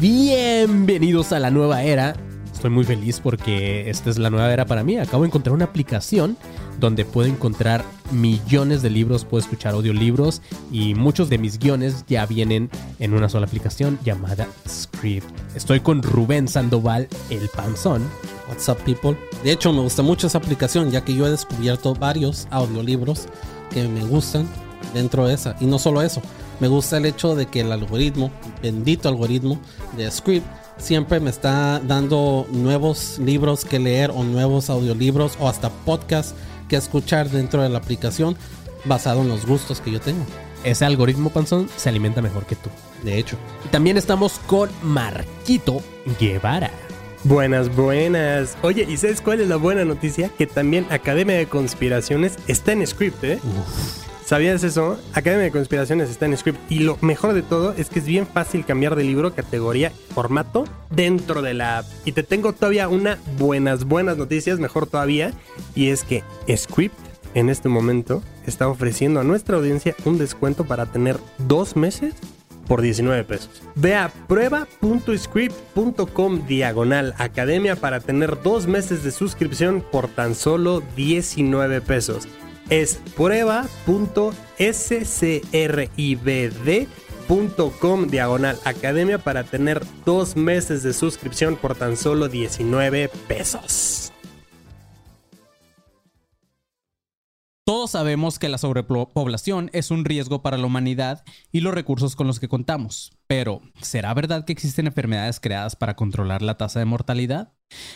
Bienvenidos a la nueva era. Estoy muy feliz porque esta es la nueva era para mí. Acabo de encontrar una aplicación donde puedo encontrar millones de libros, puedo escuchar audiolibros y muchos de mis guiones ya vienen en una sola aplicación llamada Script. Estoy con Rubén Sandoval, el panzón. What's up, people? De hecho, me gusta mucho esa aplicación ya que yo he descubierto varios audiolibros que me gustan dentro de esa. Y no solo eso, me gusta el hecho de que el algoritmo, bendito algoritmo de Script, siempre me está dando nuevos libros que leer o nuevos audiolibros o hasta podcasts que escuchar dentro de la aplicación basado en los gustos que yo tengo. Ese algoritmo panzón se alimenta mejor que tú. De hecho. Y también estamos con Marquito Guevara. Buenas, buenas. Oye, ¿y sabes cuál es la buena noticia? Que también Academia de Conspiraciones está en script, ¿eh? ¿Sabías eso? Academia de Conspiraciones está en script. Y lo mejor de todo es que es bien fácil cambiar de libro, categoría, formato dentro de la app. Y te tengo todavía una buenas, buenas noticias, mejor todavía. Y es que Script en este momento está ofreciendo a nuestra audiencia un descuento para tener dos meses por 19 pesos. Ve a prueba.script.com diagonal academia para tener dos meses de suscripción por tan solo 19 pesos. Es prueba.scribd.com diagonal academia para tener dos meses de suscripción por tan solo 19 pesos. Todos sabemos que la sobrepoblación es un riesgo para la humanidad y los recursos con los que contamos. Pero, ¿será verdad que existen enfermedades creadas para controlar la tasa de mortalidad?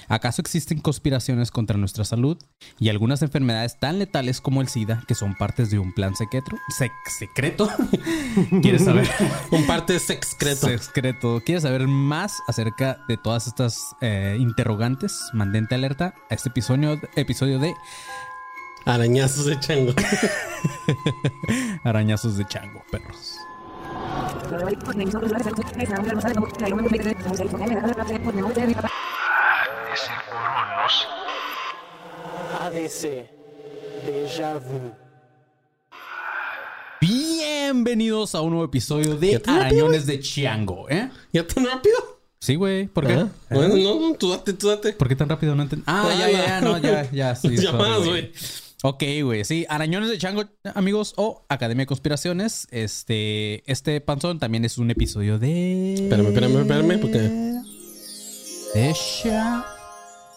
¿Acaso existen conspiraciones contra nuestra salud y algunas enfermedades tan letales como el SIDA que son partes de un plan secreto? ¿Secreto? ¿Quieres saber? Un parte secreto. Secreto. ¿Quieres saber más acerca de todas estas eh, interrogantes? Mantente alerta a este episodio, episodio de Arañazos de chango. Arañazos de chango, perros. ADC. Déjà vu. Bienvenidos a un nuevo episodio de ¿Ya Arañones de Chango, ¿eh? ¿Ya tan rápido? Sí, güey. ¿Por qué? Ah, Bueno, no, no, tú date, tú date. ¿Por qué tan rápido? No entiendo. Ah, ya, ya, ya, no, ya, ya. Sí, Llamadas, sorry, güey. Ok, güey. Sí, Arañones de Chango, amigos, o Academia de Conspiraciones. Este, este panzón también es un episodio de. Espérame, espérame, espérame, porque. De Sha-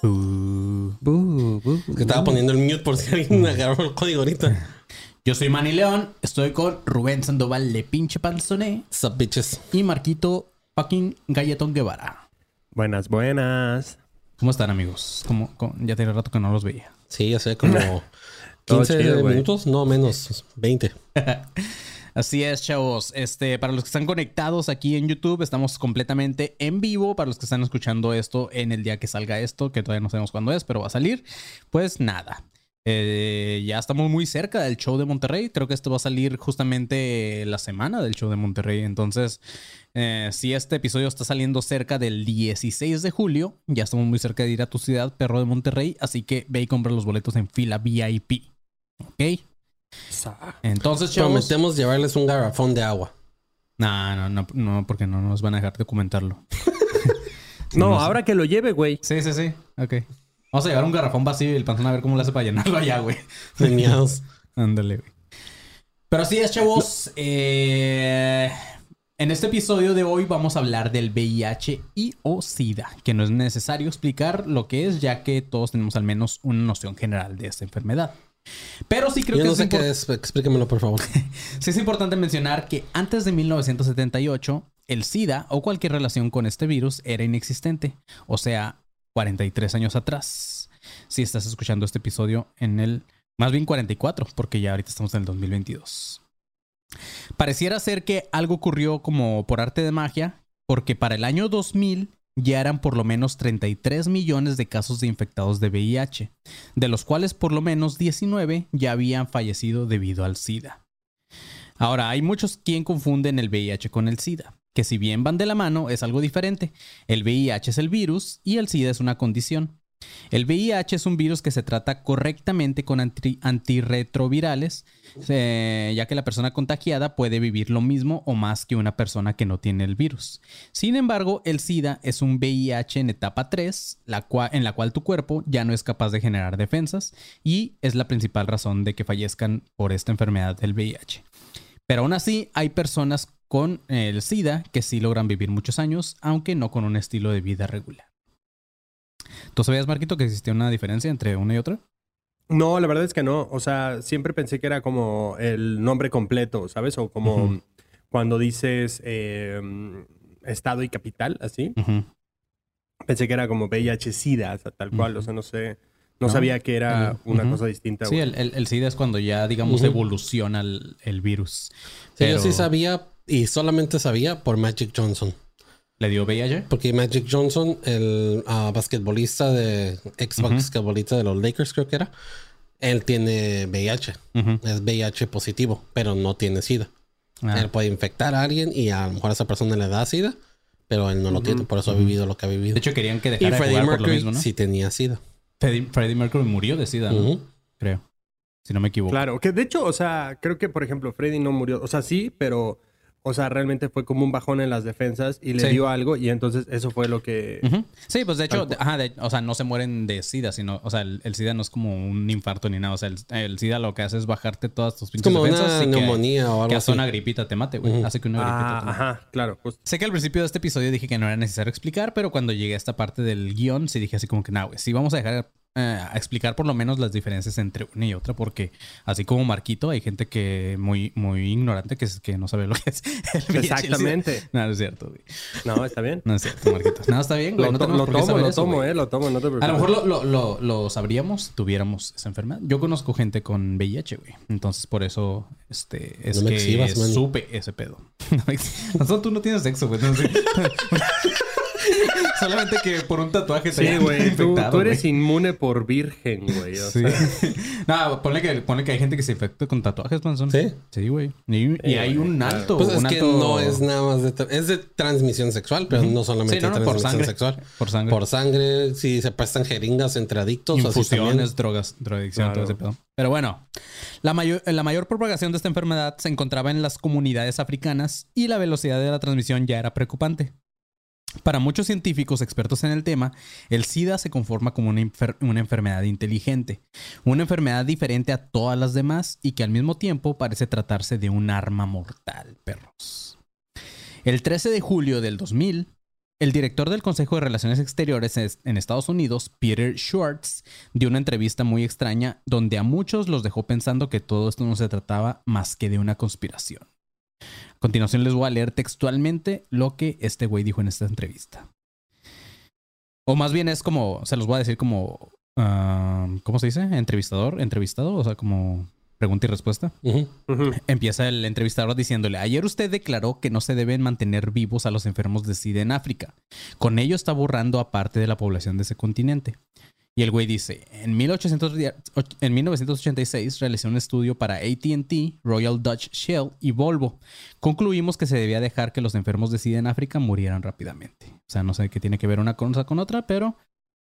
Bu, bu, bu, Que estaba poniendo el mute por si alguien agarró el código ahorita. Yo soy Manny León, estoy con Rubén Sandoval de Pinche Panzoné Sup, bitches. y Marquito fucking Galletón Guevara. Buenas, buenas. ¿Cómo están, amigos? ¿Cómo, cómo- Ya tiene rato que no los veía. Sí, ya sé, como 15 chido, güey. minutos, no menos, 20. Así es, chavos. Este, para los que están conectados aquí en YouTube, estamos completamente en vivo. Para los que están escuchando esto en el día que salga esto, que todavía no sabemos cuándo es, pero va a salir. Pues nada. Eh, ya estamos muy cerca del show de Monterrey. Creo que esto va a salir justamente la semana del show de Monterrey. Entonces, eh, si este episodio está saliendo cerca del 16 de julio, ya estamos muy cerca de ir a tu ciudad, perro de Monterrey. Así que ve y compra los boletos en fila VIP. ¿Ok? Entonces, chavos. Prometemos llevarles un garrafón de agua. No, no, no, no, porque no nos van a dejar documentarlo. No, no sé. ahora que lo lleve, güey. Sí, sí, sí. Ok. Vamos a llevar un garrafón vacío y el panzón a ver cómo le hace para llenarlo allá, güey. De miados. Ándale, güey. Pero así es, chavos. Eh, en este episodio de hoy vamos a hablar del VIH y o SIDA, que no es necesario explicar lo que es, ya que todos tenemos al menos una noción general de esta enfermedad. Pero sí creo Yo que no es sé impor- qué es, explíquemelo por favor. Sí es importante mencionar que antes de 1978, el SIDA o cualquier relación con este virus era inexistente. O sea, 43 años atrás. Si estás escuchando este episodio en el... Más bien 44, porque ya ahorita estamos en el 2022. Pareciera ser que algo ocurrió como por arte de magia, porque para el año 2000 ya eran por lo menos 33 millones de casos de infectados de VIH, de los cuales por lo menos 19 ya habían fallecido debido al SIDA. Ahora, hay muchos quien confunden el VIH con el SIDA, que si bien van de la mano, es algo diferente. El VIH es el virus y el SIDA es una condición. El VIH es un virus que se trata correctamente con anti- antirretrovirales, eh, ya que la persona contagiada puede vivir lo mismo o más que una persona que no tiene el virus. Sin embargo, el SIDA es un VIH en etapa 3, la cua- en la cual tu cuerpo ya no es capaz de generar defensas y es la principal razón de que fallezcan por esta enfermedad del VIH. Pero aún así, hay personas con el SIDA que sí logran vivir muchos años, aunque no con un estilo de vida regular. ¿Tú sabías, Marquito, que existía una diferencia entre una y otra? No, la verdad es que no. O sea, siempre pensé que era como el nombre completo, ¿sabes? O como cuando dices eh, estado y capital, así. Pensé que era como VIH-Sida, o sea, tal cual. Ujú. O sea, no sé. No, No, sabía que era una cosa distinta. Sí, el, el- el SIDA es cuando ya, digamos, Ujú. evoluciona el, el virus. Sí, Pero yo sí sabía y solamente sabía por Magic Johnson. ¿Le dio VIH? Porque Magic Johnson, el ah, basquetbolista de ex Ujú. basquetbolista de los Lakers, creo que era, él tiene VIH. Ujú. Es VIH positivo, pero no tiene SIDA. Ah, Él puede infectar a alguien y a lo mejor a esa persona le da SIDA, pero él no lo tiene, por eso ha vivido lo que ha vivido. De hecho, querían que y dejara de Freddie jugar por lo Mercury mismo, ¿no? sí tenía SIDA. Freddie, Freddie Mercury murió de SIDA, ¿no? Creo. Si no me equivoco. Claro, que de hecho, o sea, creo que, por ejemplo, Freddy no murió. O sea, sí, pero, o sea, realmente fue como un bajón en las defensas y le Sí. dio algo y entonces eso fue lo que... Sí, pues de hecho, ajá, de- o sea, no se mueren de SIDA, sino, o sea, el, el SIDA no es como un infarto ni nada. O sea, el, el SIDA lo que hace es bajarte todas tus Es pinches como defensas una y que- neumonía o que algo hasta así. una gripita te mate, güey. Hace que una gripita Ah, te mate. ajá, claro. justo. Sé que al principio de este episodio dije que no era necesario explicar, pero cuando llegué a esta parte del guion, sí dije así como que, no, güey, sí vamos a dejar eh, a explicar por lo menos las diferencias entre una y otra, porque así como Marquito, hay gente que muy, muy ignorante que, es- que no sabe lo que es el. Exactamente. No, no es cierto, güey. No, está bien. No es cierto, Marquito. No, está bien, güey. Lo, no lo tomo, lo eso, tomo, güey. eh, lo tomo, no te preocupes. A lo mejor lo, lo, lo, lo sabríamos si tuviéramos esa enfermedad. Yo conozco gente con VIH, güey. Entonces, por eso, este, es No me que exhibas, supe ese pedo. No me ex- Nosotros tú no tienes sexo, güey. Entonces- Solamente que por un tatuaje Sí, güey. Tú, tú eres inmune por virgen, güey. O Sí. sea, no, ponle que, ponle que hay gente que se infecta con tatuajes, manzón. Sí. Sí, güey. Y, y Sí, hay un alto. Pues es un que alto- no es nada más de... Es de transmisión sexual, pero no solamente Sí, no, no, por transmisión sangre. sexual. Por sangre. Por sangre, si se prestan jeringas entre adictos, así. Infusiones, drogas, drogadicción, todo Claro. ese pedo. Pero bueno, la mayor, la mayor propagación de esta enfermedad se encontraba en las comunidades africanas y la velocidad de la transmisión ya era preocupante. Para muchos científicos expertos en el tema, el SIDA se conforma como una, una enfermedad inteligente, una enfermedad diferente a todas las demás y que al mismo tiempo parece tratarse de un arma mortal, perros. El 13 de julio del 2000, el director del Consejo de Relaciones Exteriores es- en Estados Unidos, Peter Schwartz, dio una entrevista muy extraña donde a muchos los dejó pensando que todo esto no se trataba más que de una conspiración. A continuación les voy a leer textualmente lo que este güey dijo en esta entrevista. O más bien es como, se los voy a decir como, ah, ¿cómo se dice? Entrevistador, entrevistado, o sea, como pregunta y respuesta. Empieza el entrevistador diciéndole, ayer usted declaró que no se deben mantener vivos a los enfermos de SIDA en África. Con ello está borrando a parte de la población de ese continente. Y el güey dice, en, 1800 en 1986 realicé un estudio para ATT, Royal Dutch Shell y Volvo. Concluimos que se debía dejar que los enfermos de SIDA en África murieran rápidamente. O sea, no sé qué tiene que ver una cosa con otra, pero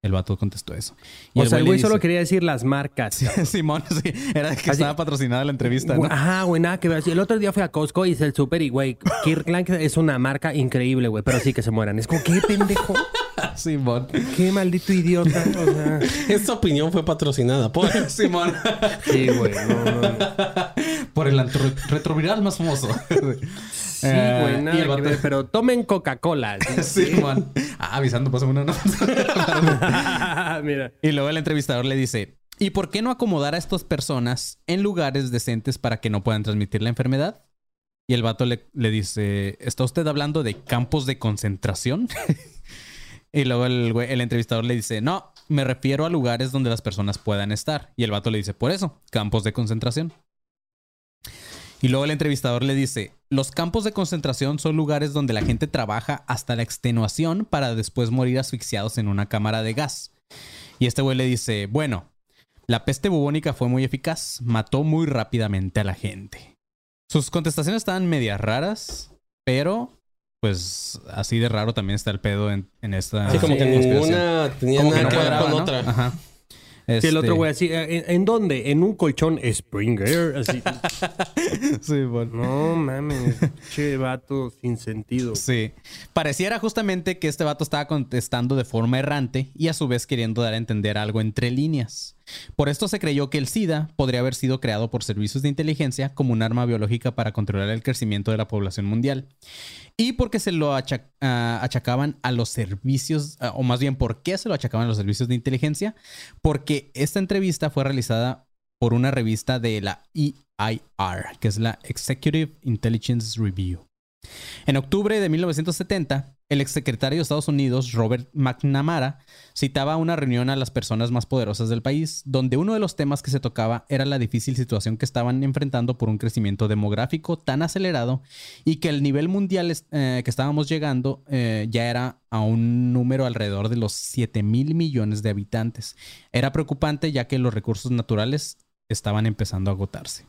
el vato contestó eso. Y O sea, el güey solo quería decir las marcas. Simón, sí, era que Así- estaba patrocinada la entrevista, ¿no? Ajá, güey, nada que ver. El otro día fui a Costco y hice el súper y, güey, Kirkland es una marca increíble, güey, pero sí que se mueran. Es como, qué pendejo, Simón. qué maldito idiota. O sea, Esta opinión fue patrocinada por... Simón. sí, güey, no, no, no. Por el retroviral más famoso. Sí, Eh, güey, nada el que ver, pero tomen Coca-Cola. ¿sí? Ah, avisando, pásame una. Mira. y luego el entrevistador le dice: ¿Y por qué no acomodar a estas personas en lugares decentes para que no puedan transmitir la enfermedad? Y el vato le, le dice: ¿Está usted hablando de campos de concentración? y luego el, el entrevistador le dice: No, me refiero a lugares donde las personas puedan estar. Y el vato le dice: Por eso, campos de concentración. Y luego el entrevistador le dice, los campos de concentración son lugares donde la gente trabaja hasta la extenuación para después morir asfixiados en una cámara de gas. Y este güey le dice, bueno, la peste bubónica fue muy eficaz, mató muy rápidamente a la gente. Sus contestaciones estaban medias raras, pero pues así de raro también está el pedo en, en esta Sí, como que ninguna tenía Como que nada no que ver con ¿no? otra. Ajá. Sí, el Este, otro güey así, ¿en, en dónde? En un colchón Springer. Así. Sí, bueno. no mames, che vato sin sentido. Sí. Pareciera justamente que este vato estaba contestando de forma errante y a su vez queriendo dar a entender algo entre líneas. Por esto se creyó que el SIDA podría haber sido creado por servicios de inteligencia como un arma biológica para controlar el crecimiento de la población mundial. Y porque se lo ah, achacaban a los servicios, ah, o más bien, ¿por qué se lo achacaban a los servicios de inteligencia? Porque esta entrevista fue realizada por una revista de la EIR, que es la Executive Intelligence Review. En octubre de 1970, el exsecretario de Estados Unidos, Robert McNamara, citaba una reunión a las personas más poderosas del país, donde uno de los temas que se tocaba era la difícil situación que estaban enfrentando por un crecimiento demográfico tan acelerado y que el nivel mundial eh, que estábamos llegando eh, ya era a un número alrededor de los 7 mil millones de habitantes. Era preocupante ya que los recursos naturales estaban empezando a agotarse.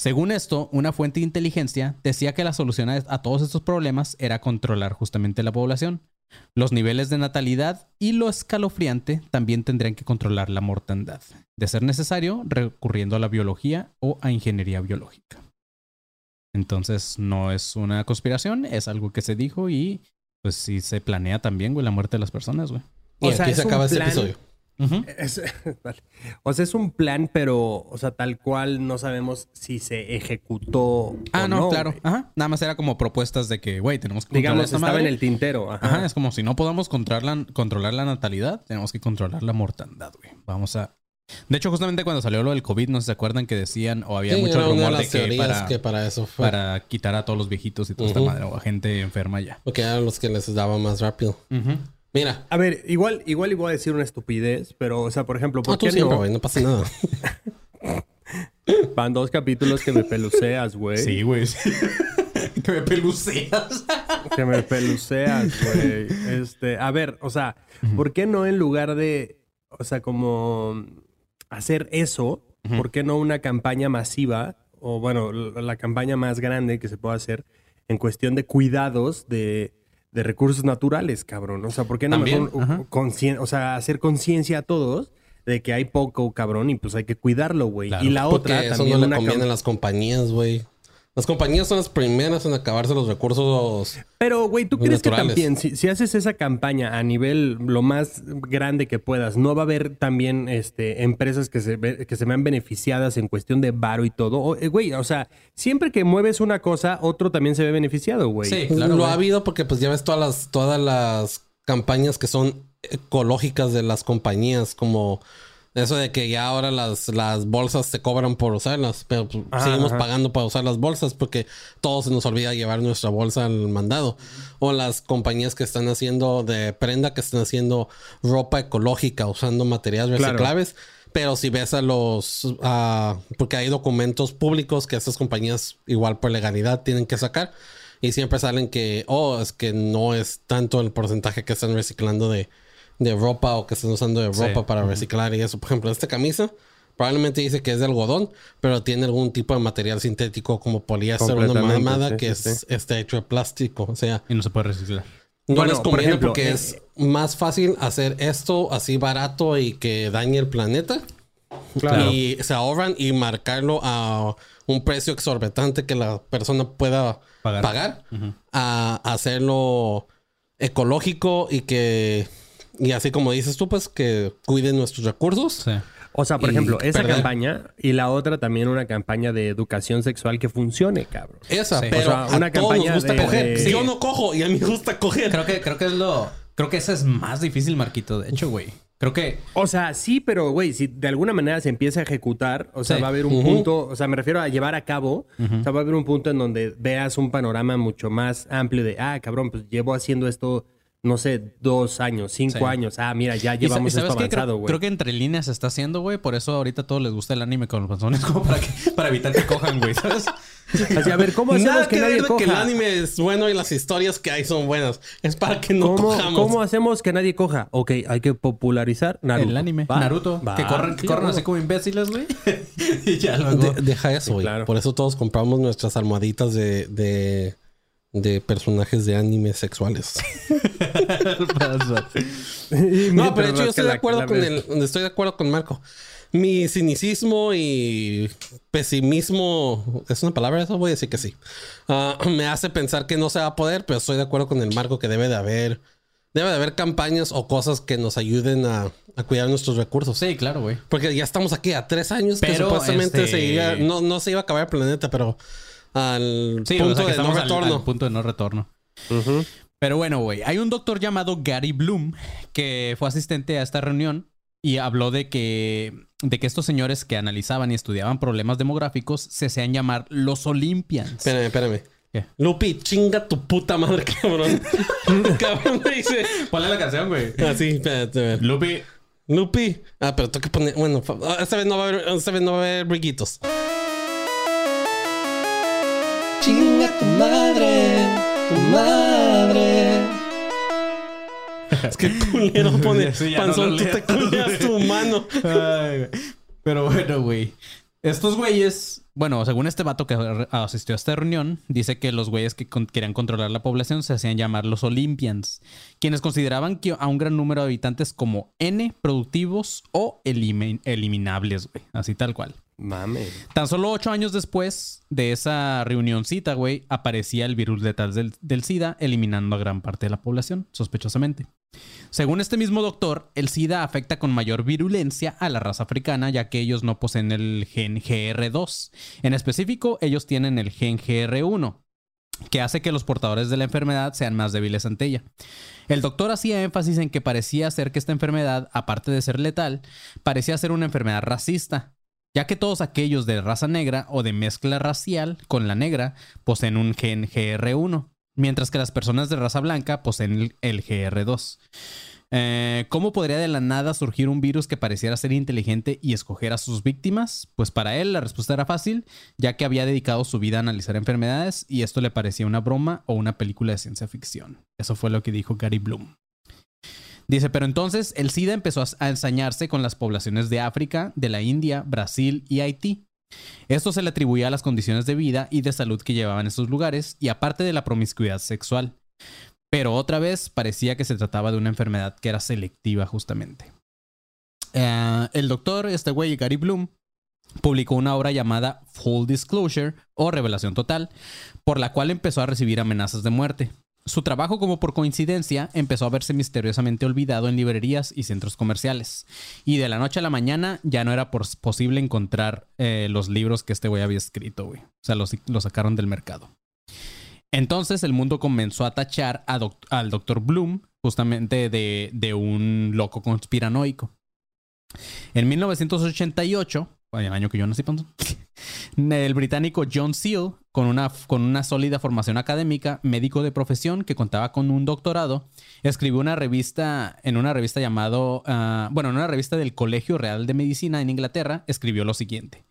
Según esto, una fuente de inteligencia decía que la solución a, todos estos problemas era controlar justamente la población. Los niveles de natalidad y lo escalofriante también tendrían que controlar la mortandad, de ser necesario recurriendo a la biología o a ingeniería biológica. Entonces no es una conspiración, es algo que se dijo y pues sí se planea también, güey, la muerte de las personas, güey. Y O sea, aquí se acaba este plan- Es- vale. O sea, es un plan, pero, o sea, tal cual no sabemos si se ejecutó. Ah, o no, claro. güey. Ajá. Nada más era como propuestas de que, güey, tenemos que controlar Digamos, esta estaba madre. en el tintero. Ajá. Ajá, es como si no podamos controlar la, controlar la natalidad, tenemos que controlar la mortandad, güey. Vamos a... De hecho, justamente cuando salió lo del COVID, no sé si se acuerdan que decían, o había Sí, mucho era una de rumor de que para, que para eso fue. para quitar a todos los viejitos y toda esta madre, o a gente enferma ya. Porque eran los que les daba más rápido. Mira. A ver, igual, igual iba a decir una estupidez, pero, o sea, por ejemplo, ¿por tú qué siempre, no? güey. No pasa nada. Van dos capítulos que me peluceas, güey. güey. que me peluceas. Que me peluceas, güey. Este, a ver, o sea, ¿por qué no en lugar de, o sea, como hacer eso, ¿por qué no una campaña masiva o bueno, la, la campaña más grande que se pueda hacer en cuestión de cuidados de, de recursos naturales, cabrón? O sea, ¿por qué no También, mejor, ajá. conscien- o sea, hacer conciencia a todos de que hay poco, cabrón, y pues hay que cuidarlo, güey? Claro, y la otra eso también no le una conviene a las compañías, güey. Las compañías son las primeras en acabarse los recursos. Pero, güey, ¿tú crees que también, si, si haces esa campaña a nivel lo más grande que puedas, no va a haber también este, empresas que se, ve- que se vean beneficiadas en cuestión de varo y todo? O, eh, Güey, o sea, siempre que mueves una cosa, otro también se ve beneficiado, güey. Sí, Pues claro. lo ha habido porque pues ya ves todas las, todas las campañas que son ecológicas de las compañías, como eso de que ya ahora las, las bolsas se cobran por usarlas, pero pues, Ajá, seguimos ajá. pagando para usar las bolsas porque todos se nos olvida llevar nuestra bolsa al mandado. O las compañías que están haciendo de prenda, que están haciendo ropa ecológica usando materiales Claro. reciclables. Pero si ves a los... ah, porque hay documentos públicos que estas compañías igual por legalidad tienen que sacar. Y siempre salen que, oh, es que no es tanto el porcentaje que están reciclando de, de ropa o que están usando de Sí. ropa para reciclar y eso. Por ejemplo, esta camisa probablemente dice que es de algodón, pero tiene algún tipo de material sintético como poliéster o una mamada sí, que sí, es está hecho de plástico. O sea, Y no se puede reciclar. no Bueno, les por conviene ejemplo, porque eh, es más fácil hacer esto así barato y que dañe el planeta. Claro. Y se ahorran y marcarlo a un precio exorbitante que la persona pueda Pagar. pagar, a hacerlo ecológico y que y así como dices tú pues que cuiden nuestros recursos Sí. O sea, por ejemplo, esa perder. campaña y la otra también una campaña de educación sexual que funcione, cabrón. esa Sí. pero O sea, a una todos campaña nos gusta de- coger de- yo no cojo y a mí me gusta coger Creo que, creo que es lo. Creo que ese es más difícil, Marquito. De hecho, güey. Creo que. O sea, sí, pero güey, si de alguna manera se empieza a ejecutar, o sea, Sí. va a haber un punto, o sea, me refiero a llevar a cabo, o sea, va a haber un punto en donde veas un panorama mucho más amplio de, ah, cabrón, pues llevo haciendo esto, no sé, dos años, cinco Sí. años, ah, mira, ya llevamos y ¿sabes esto qué? avanzado, Creo, güey. creo que entre líneas se está haciendo, güey. Por eso ahorita a todos les gusta el anime con los panzones, como para, que, para evitar que cojan, güey, ¿sabes? Así, a ver, ¿cómo hacemos Nada que, que, nadie ver de coja? que el anime es bueno y las historias que hay son buenas. Es para que no ¿Cómo, cojamos. cómo hacemos que nadie coja? Ok, hay que popularizar Naruto. El anime. Va, Naruto. va. Que corren, que huevo. así como imbéciles, güey. y ya luego. De- deja eso, güey. claro. Por eso todos compramos nuestras almohaditas de, de, de personajes de anime sexuales. No, pero de hecho yo estoy de acuerdo con el, estoy de acuerdo con Marco. Mi cinicismo y pesimismo, ¿es una palabra eso? Voy a decir que sí. Ah, me hace pensar que no se va a poder, pero estoy de acuerdo con el Marco que debe de haber, debe de haber campañas o cosas que nos ayuden a, a cuidar nuestros recursos. Sí, claro, güey. Porque ya estamos aquí a tres años que Pero, supuestamente este- se iba- no, no se iba a acabar el planeta, pero al Sí, o punto sea, que de no estamos al- retorno. al punto de no retorno. Ujú. Pero bueno, güey, hay un doctor llamado Gary Bloom que fue asistente a esta reunión y habló de que, de que estos señores que analizaban y estudiaban problemas demográficos se hacían llamar los Olympians. Espérame, espérame. ¿Qué? Lupi, chinga tu puta madre, cabrón. cabrón me dice. ¿Cuál es la canción, güey? Así, espérate, a ver. Lupi. Lupi. Ah, pero tengo que poner. Bueno, ah, esta vez no va a haber, esta vez no va a haber briguitos. Es que culero pone Sí, no panzón, lo tú te culeas tu mano. Ay. Pero bueno, güey. Estos güeyes, bueno, según este vato que asistió a esta reunión, dice que los güeyes que con- querían controlar la población se hacían llamar los Olympians, quienes consideraban que a un gran número de habitantes como N productivos o elimi- eliminables, güey. Así tal cual. Tan solo ocho años después de esa reunioncita, güey, aparecía el virus letal del, del SIDA, eliminando a gran parte de la población, sospechosamente. Según este mismo doctor, el SIDA afecta con mayor virulencia a la raza africana, ya que ellos no poseen el gen GR2. En específico, ellos tienen el gen GR1, que hace que los portadores de la enfermedad sean más débiles ante ella. El doctor hacía énfasis en que parecía ser que esta enfermedad, aparte de ser letal, parecía ser una enfermedad racista, ya que todos aquellos de raza negra o de mezcla racial con la negra poseen un gen GR1, mientras que las personas de raza blanca poseen el, el GR2. Eh, ¿Cómo podría de la nada surgir un virus que pareciera ser inteligente y escoger a sus víctimas? Pues para él la respuesta era fácil, ya que había dedicado su vida a analizar enfermedades y esto le parecía una broma o una película de ciencia ficción. Eso fue lo que dijo Gary Bloom. Dice, pero entonces el SIDA empezó a ensañarse con las poblaciones de África, de la India, Brasil y Haití. Esto se le atribuía a las condiciones de vida y de salud que llevaban estos lugares y aparte de la promiscuidad sexual. Pero otra vez parecía que se trataba de una enfermedad que era selectiva justamente. Eh, el doctor, este güey, Gary Bloom, publicó una obra llamada Full Disclosure o Revelación Total, por la cual empezó a recibir amenazas de muerte. Su trabajo, como por coincidencia, empezó a verse misteriosamente olvidado en librerías y centros comerciales. Y de la noche a la mañana ya no era pos- posible encontrar eh, los libros que este güey había escrito, güey. O sea, los, sacaron del mercado. Entonces el mundo comenzó a tachar al Dr. Bloom justamente de, de un loco conspiranoico. En 1988, el británico John Seal, con una, con una sólida formación académica, médico de profesión que contaba con un doctorado, escribió una revista, en una revista llamado, ah, bueno, en una revista del Colegio Real de Medicina en Inglaterra, escribió lo siguiente.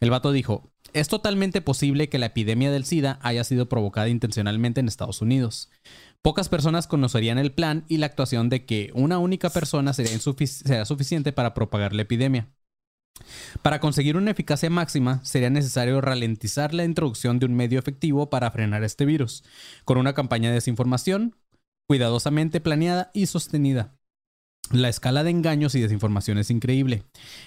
El vato dijo, es totalmente posible que la epidemia del SIDA haya sido provocada intencionalmente en Estados Unidos. Pocas personas conocerían el plan y la actuación de que una única persona sería, suficiente para propagar la epidemia. Para conseguir una eficacia máxima, sería necesario ralentizar la introducción de un medio efectivo para frenar este virus, con una campaña de desinformación cuidadosamente planeada y sostenida. La escala de engaños y desinformación es increíble.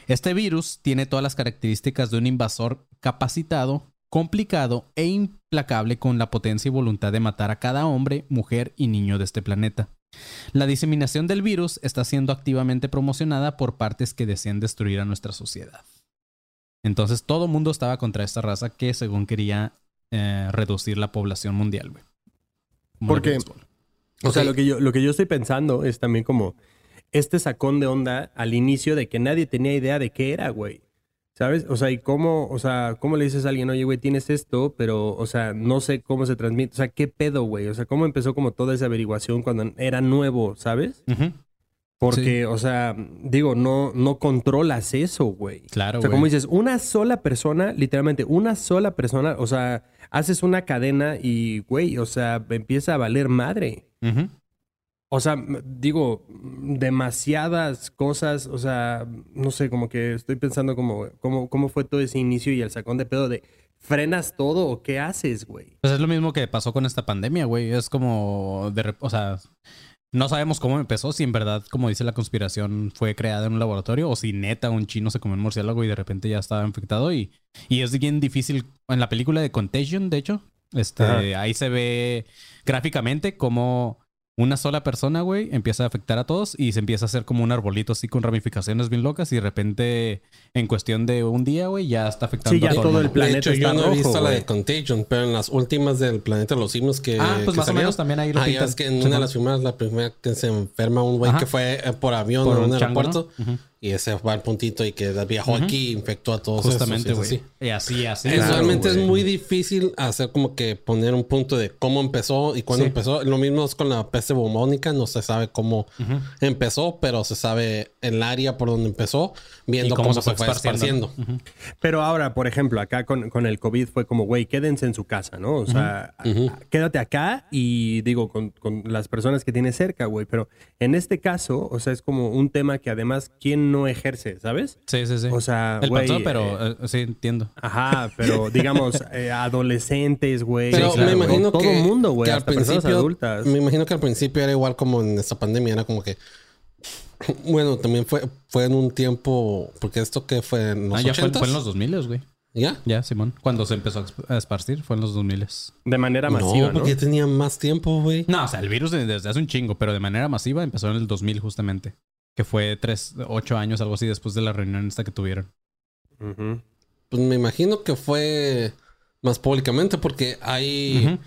Este virus tiene todas las características de un invasor capacitado, complicado e implacable con la potencia y voluntad de matar a cada hombre, mujer y niño de este planeta. La diseminación del virus está siendo activamente promocionada por partes que desean destruir a nuestra sociedad. Entonces todo el mundo estaba contra esta raza que según quería eh, reducir la población mundial, güey. Porque-. O sea, lo que, yo, lo que yo estoy pensando es también como este sacón de onda al inicio de que nadie tenía idea de qué era, güey. ¿Sabes? O sea, y cómo, o sea, cómo le dices a alguien, oye, güey, tienes esto, pero, o sea, no sé cómo se transmite. O sea, ¿qué pedo, güey? O sea, ¿cómo empezó como toda esa averiguación cuando era nuevo, ¿sabes? Ujú. Porque, o sea, digo, no, no controlas eso, güey. Claro, O sea, güey. como dices, una sola persona, literalmente, una sola persona, o sea, haces una cadena y, güey, o sea, empieza a valer madre. Ujú. O sea, digo, demasiadas cosas, o sea, no sé, como que estoy pensando como, cómo, cómo fue todo ese inicio y el sacón de pedo de ¿Frenas todo o qué haces, güey? Pues es lo mismo que pasó con esta pandemia, güey. Es como de, o sea, no sabemos cómo empezó, si en verdad, como dice la conspiración, fue creada en un laboratorio o si neta un chino se comió un murciélago y de repente ya estaba infectado y, y es bien difícil. En la película de Contagion, de hecho, este, Ajá. ahí se ve gráficamente cómo una sola persona, güey, empieza a afectar a todos y se empieza a hacer como un arbolito así con ramificaciones bien locas y de repente, en cuestión de un día, güey, ya está afectando Sí, ya a todo, todo el planeta de hecho, está yo no rojo, he visto la de Contagion, pero en las últimas del planeta los simios que. Ah, pues que más o menos también ahí lo Ah, pintan. es que en Sí, una de las primeras, la primera que se enferma un güey que fue eh, por avión Por a un un chango, aeropuerto. Ujú. Y ese fue al puntito y que viajó aquí y infectó a todos. Justamente, esos, y es güey. así. Y así, así. Claro, realmente es muy difícil hacer como que poner un punto de cómo empezó y cuándo Sí. empezó. Lo mismo es con la peste bubónica, no se sabe cómo empezó, pero se sabe el área por donde empezó, viendo cómo cómo, se se, fue esparciendo. ¿no? Pero ahora, por ejemplo, acá con, con el COVID fue como, güey, quédense en su casa, ¿no? O sea, quédate acá y digo, con, con las personas que tienes cerca, güey. Pero en este caso, o sea, es como un tema que además, ¿quién no ejerce, sabes? Sí, sí, sí. O sea, el güey, pasó, pero eh, eh, sí, entiendo. Ajá, pero digamos, eh, adolescentes, güey. Pero claro, me imagino todo que, el mundo, güey, que al hasta personas principio, adultas. me imagino que al principio era igual como en esta pandemia, era como que bueno, también fue, fue en un tiempo, porque esto que fue en los Ah, ya fue, 80s? fue en los 2000, güey. ¿Ya? Ya, Simón. Cuando se empezó a esparcir, fue en los 2000. De manera masiva, no, ¿no? porque tenía más tiempo, güey. No, o sea, el virus de- desde hace un chingo, pero de manera masiva empezó en el 2000 justamente. Que fue tres, ocho años, algo así, después de la reunión esta que tuvieron. Pues me imagino que fue más públicamente porque hay,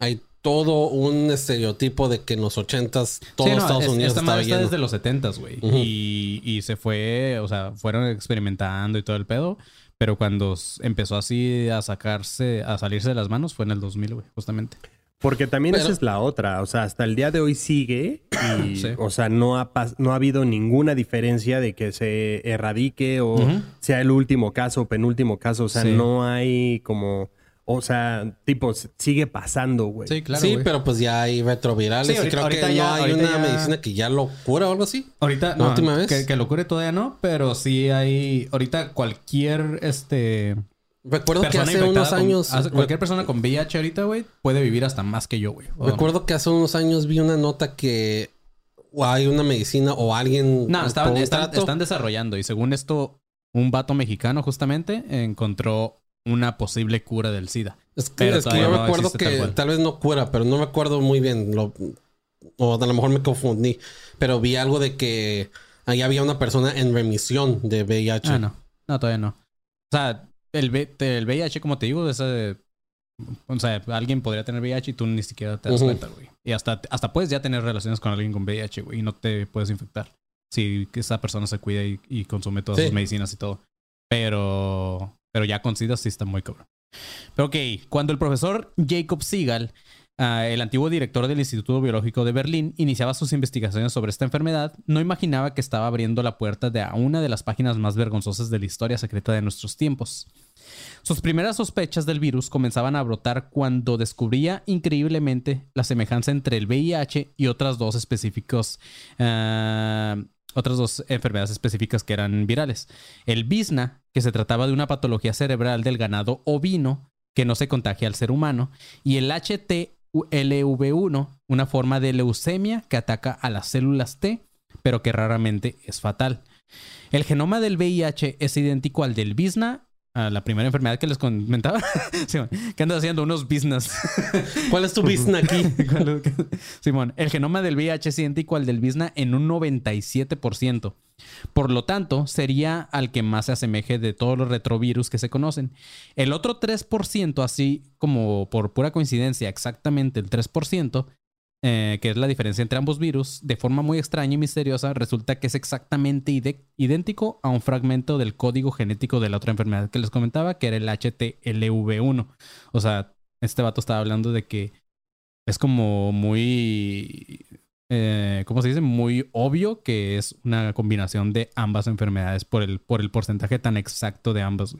hay todo un estereotipo de que en los 80s todo Sí, no, Estados es- Unidos esta estaba está desde los 70s, güey. Y, y se fue, o sea, fueron experimentando y todo el pedo. Pero cuando empezó así a sacarse, a salirse de las manos, fue en el 2000, güey, justamente. Porque también Pero- esa es la otra. O sea, hasta el día de hoy sigue y, Sí. o sea, no ha, no ha habido ninguna diferencia de que se erradique o sea el último caso o penúltimo caso. O sea, Sí. no hay como, o sea, tipo, sigue pasando, güey. Sí, claro. sí, pero pues ya hay retrovirales Sí, y ahorita- creo ahorita que ya- no hay una ya- medicina que ya lo cura o algo así. Ahorita, ¿La no, última vez? Que, que lo cure todavía no, pero sí hay. Ahorita cualquier este. Recuerdo que hace unos con- años... hace- cualquier persona con VIH ahorita, güey, puede vivir hasta más que yo, güey. Recuerdo que hace unos años vi una nota que hay una medicina o alguien No, estaban, están, están desarrollando y según esto, un vato mexicano justamente encontró una posible cura del SIDA. Es que, es yo no recuerdo tal que tal vez no cura, pero no me acuerdo muy bien. Lo, o a lo mejor me confundí. Pero vi algo de que ahí había una persona en remisión de VIH. Ah, no. No, todavía no. O sea, el, el VIH, como te digo, ese... O sea, alguien podría tener VIH y tú ni siquiera te das cuenta, güey. Y hasta, hasta puedes ya tener relaciones con alguien con VIH, güey, y no te puedes infectar. Si esa persona se cuida y, y consume todas Sí. sus medicinas y todo. Pero, pero ya con SIDA sí está muy cabrón. Pero ok, cuando el profesor Jacob Seagal, ah, el antiguo director del Instituto Biológico de Berlín, iniciaba sus investigaciones sobre esta enfermedad, no imaginaba que estaba abriendo la puerta de a una de las páginas más vergonzosas de la historia secreta de nuestros tiempos. Sus primeras sospechas del virus comenzaban a brotar cuando descubría increíblemente la semejanza entre el VIH y otras dos específicos, ah, otras dos enfermedades específicas que eran virales. El BISNA, que se trataba de una patología cerebral del ganado ovino que no se contagia al ser humano, y el HTLV1, una forma de leucemia que ataca a las células T, pero que raramente es fatal. El genoma del VIH es idéntico al del BISNA, a la primera enfermedad que les comentaba. Simón, que andas haciendo unos business. ¿Cuál es tu business aquí? Simón, el genoma del VIH es idéntico al del BISNA en un 97%. Por lo tanto, sería al que más se asemeje de todos los retrovirus que se conocen. El otro 3%, así como por pura coincidencia, exactamente el 3%, eh, que es la diferencia entre ambos virus, de forma muy extraña y misteriosa, resulta que es exactamente ide- idéntico a un fragmento del código genético de la otra enfermedad que les comentaba, que era el HTLV1. O sea, este vato estaba hablando de que es como muy, eh, ¿cómo se dice? Muy obvio que es una combinación de ambas enfermedades por el, por el porcentaje tan exacto de ambas.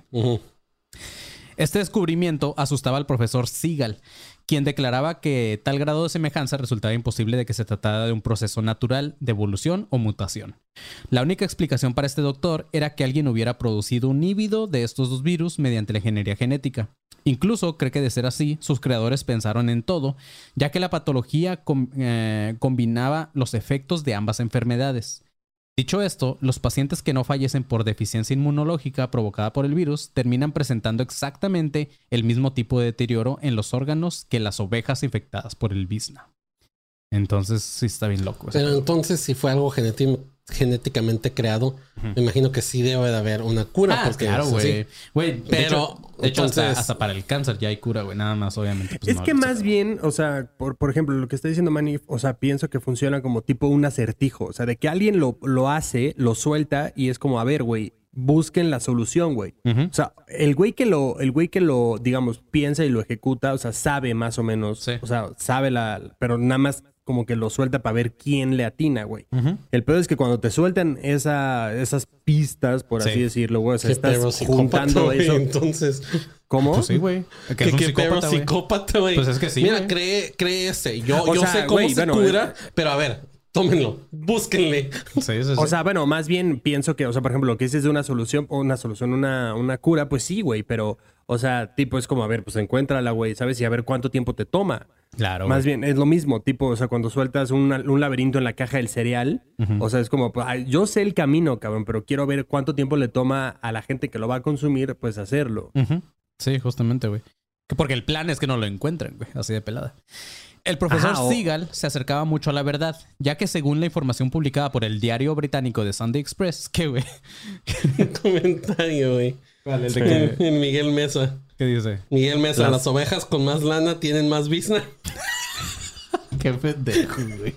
Este descubrimiento asustaba al profesor Seagal, quien declaraba que tal grado de semejanza resultaba imposible de que se tratara de un proceso natural de evolución o mutación. La única explicación para este doctor era que alguien hubiera producido un híbrido de estos dos virus mediante la ingeniería genética. Incluso cree que de ser así, sus creadores pensaron en todo, ya que la patología eh, combinaba los efectos de ambas enfermedades. Dicho esto, los pacientes que no fallecen por deficiencia inmunológica provocada por el virus terminan presentando exactamente el mismo tipo de deterioro en los órganos que las ovejas infectadas por el visna. Entonces, sí está bien loco. Pero entonces, si fue algo geneti- genéticamente creado, me imagino que sí debe de haber una cura. Ah, porque claro, es güey. Pero, de hecho, hasta, entonces- hasta para el cáncer ya hay cura, güey. Nada más, obviamente. pues, es no que más bien, o sea, por, por ejemplo, lo que está diciendo Manny, o sea, pienso que funciona como tipo un acertijo. O sea, de que alguien lo, lo hace, lo suelta y es como, a ver, güey, busquen la solución, güey. O sea, el güey que lo, el güey que lo, digamos, piensa y lo ejecuta, o sea, sabe más o menos, Sí. o sea, sabe la, pero nada más como que lo suelta para ver quién le atina, güey. El peor es que cuando te sueltan esa, esas pistas, por Sí. así decirlo, güey, o sea, estás juntando eso. Entonces, ¿Cómo? Pues sí, güey. Que que es un psicópata, güey. psicópata, güey. Pues es que sí, Mira, cree, cree ese. Yo, O yo sea, sé cómo güey, se bueno, cura, eh, pero a ver, tómenlo, búsquenle. Sí, sí, sí. O sea, bueno, más bien pienso que, o sea, por ejemplo, lo que dices de una solución, o una solución, una, una cura, pues sí, güey, pero, o sea, tipo, es como, a ver, pues encuéntrala, güey, ¿sabes? Y a ver cuánto tiempo te toma. claro. Más güey. bien, es lo mismo, tipo, o sea, cuando sueltas una- un laberinto en la caja del cereal, o sea, es como, pues, ay, yo sé el camino, cabrón, pero quiero ver cuánto tiempo le toma a la gente que lo va a consumir, pues hacerlo. Sí, justamente, güey. Que Porque el plan es que no lo encuentren, güey. Así de pelada. El profesor Ajá, o- Seagal se acercaba mucho a la verdad, ya que según la información publicada por el diario británico de Sunday Express, ¿qué, güey? Comentario, güey. ¿Cuál? ¿El En, en Miguel Mesa. ¿Qué dice? Miguel Mesa, Las- las ovejas con más lana tienen más bizna. Qué pendejo, güey.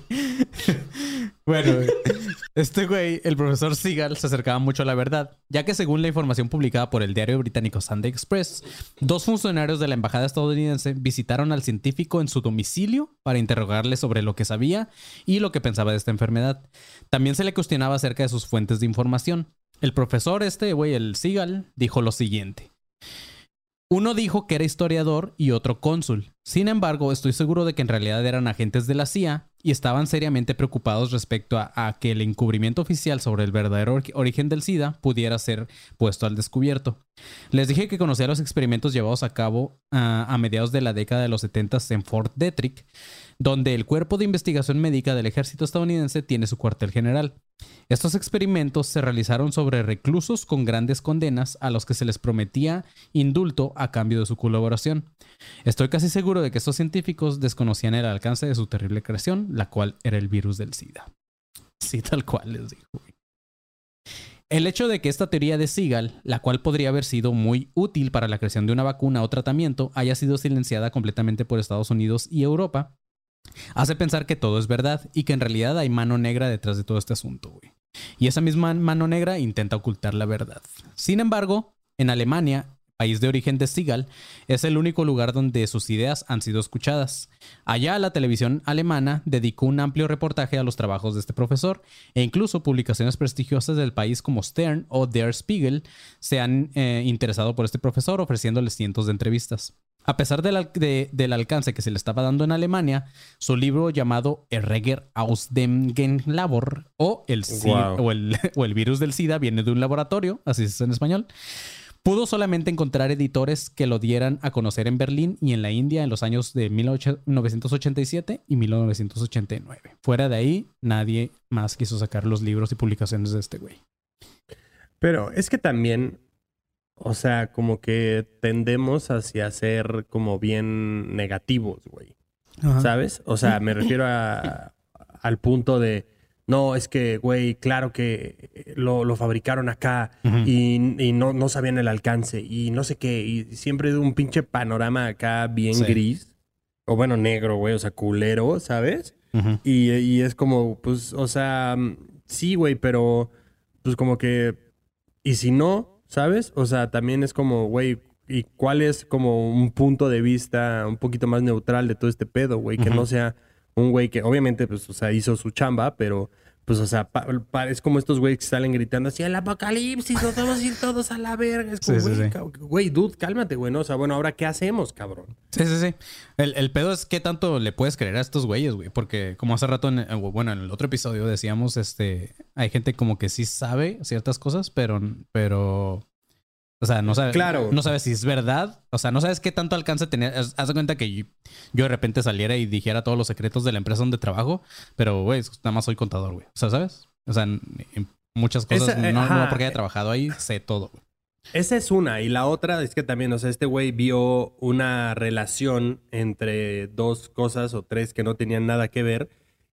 Bueno, este güey, el profesor Seagal, se acercaba mucho a la verdad, ya que según la información publicada por el diario británico Sunday Express, dos funcionarios de la embajada estadounidense visitaron al científico en su domicilio para interrogarle sobre lo que sabía y lo que pensaba de esta enfermedad. También se le cuestionaba acerca de sus fuentes de información. El profesor este, güey, el Seagal, dijo lo siguiente. Uno dijo que era historiador y otro cónsul. Sin embargo, estoy seguro de que en realidad eran agentes de la CIA y estaban seriamente preocupados respecto a, que el encubrimiento oficial sobre el verdadero or- origen del SIDA pudiera ser puesto al descubierto. Les dije que conocía los experimentos llevados a cabo ah, a mediados de la década de los 70 en Fort Detrick, donde el Cuerpo de Investigación Médica del Ejército estadounidense tiene su cuartel general. Estos experimentos se realizaron sobre reclusos con grandes condenas a los que se les prometía indulto a cambio de su colaboración. Estoy casi seguro de que estos científicos desconocían el alcance de su terrible creación, la cual era el virus del SIDA. Sí, tal cual les digo. El hecho de que esta teoría de Seagal, la cual podría haber sido muy útil para la creación de una vacuna o tratamiento, haya sido silenciada completamente por Estados Unidos y Europa, hace pensar que todo es verdad y que en realidad hay mano negra detrás de todo este asunto, güey. Y esa misma mano negra intenta ocultar la verdad. Sin embargo, en Alemania, país de origen de Seagal, es el único lugar donde sus ideas han sido escuchadas. Allá la televisión alemana dedicó un amplio reportaje a los trabajos de este profesor e incluso publicaciones prestigiosas del país como Stern o Der Spiegel se han eh, interesado por este profesor ofreciéndoles cientos de entrevistas. A pesar del, al- de- del alcance que se le estaba dando en Alemania, su libro llamado Erreger aus dem Genlabor o el, o, el, o el virus del SIDA viene de un laboratorio, así es en español, pudo solamente encontrar editores que lo dieran a conocer en Berlín y en la India en los años de 1987 y 1989. Fuera de ahí, nadie más quiso sacar los libros y publicaciones de este güey. Pero es que también, o sea, como que tendemos hacia ser como bien negativos, güey. ¿Sabes? O sea, me refiero a, al punto de, no, es que, güey, claro que lo, lo fabricaron acá y, y no, no sabían el alcance y no sé qué. Y siempre un pinche panorama acá bien Sí. gris. O bueno, negro, güey, o sea, culero, ¿sabes? Y, y es como, pues, o sea, mm, sí, güey, pero pues como que, y si no, ¿sabes? O sea, también es como, güey, ¿y cuál es como un punto de vista un poquito más neutral de todo este pedo, güey? Que no sea un güey que obviamente, pues, o sea, hizo su chamba, pero, pues, o sea, pa- pa- es como estos güeyes que salen gritando así, el apocalipsis, nos vamos a ir todos a la verga. Es como, Sí, güey, sí. ca- güey, dude, cálmate, güey, ¿no? O sea, bueno, ahora, ¿qué hacemos, cabrón? Sí, sí, sí. El, el pedo es qué tanto le puedes creer a estos güeyes, güey. Porque como hace rato, en, el- bueno, en el otro episodio decíamos, este, hay gente como que sí sabe ciertas cosas, pero, pero, o sea, no sabe, Claro. no sabes si es verdad. O sea, no sabes qué tanto alcance tener. Haz de cuenta que yo, yo de repente saliera y dijera todos los secretos de la empresa donde trabajo, pero, güey, nada más soy contador, güey. O sea, ¿sabes? O sea, en, muchas cosas, Esa, no, porque haya trabajado ahí, sé todo, güey. Esa es una. Y la otra es que también, o sea, este güey vio una relación entre dos cosas o tres que no tenían nada que ver.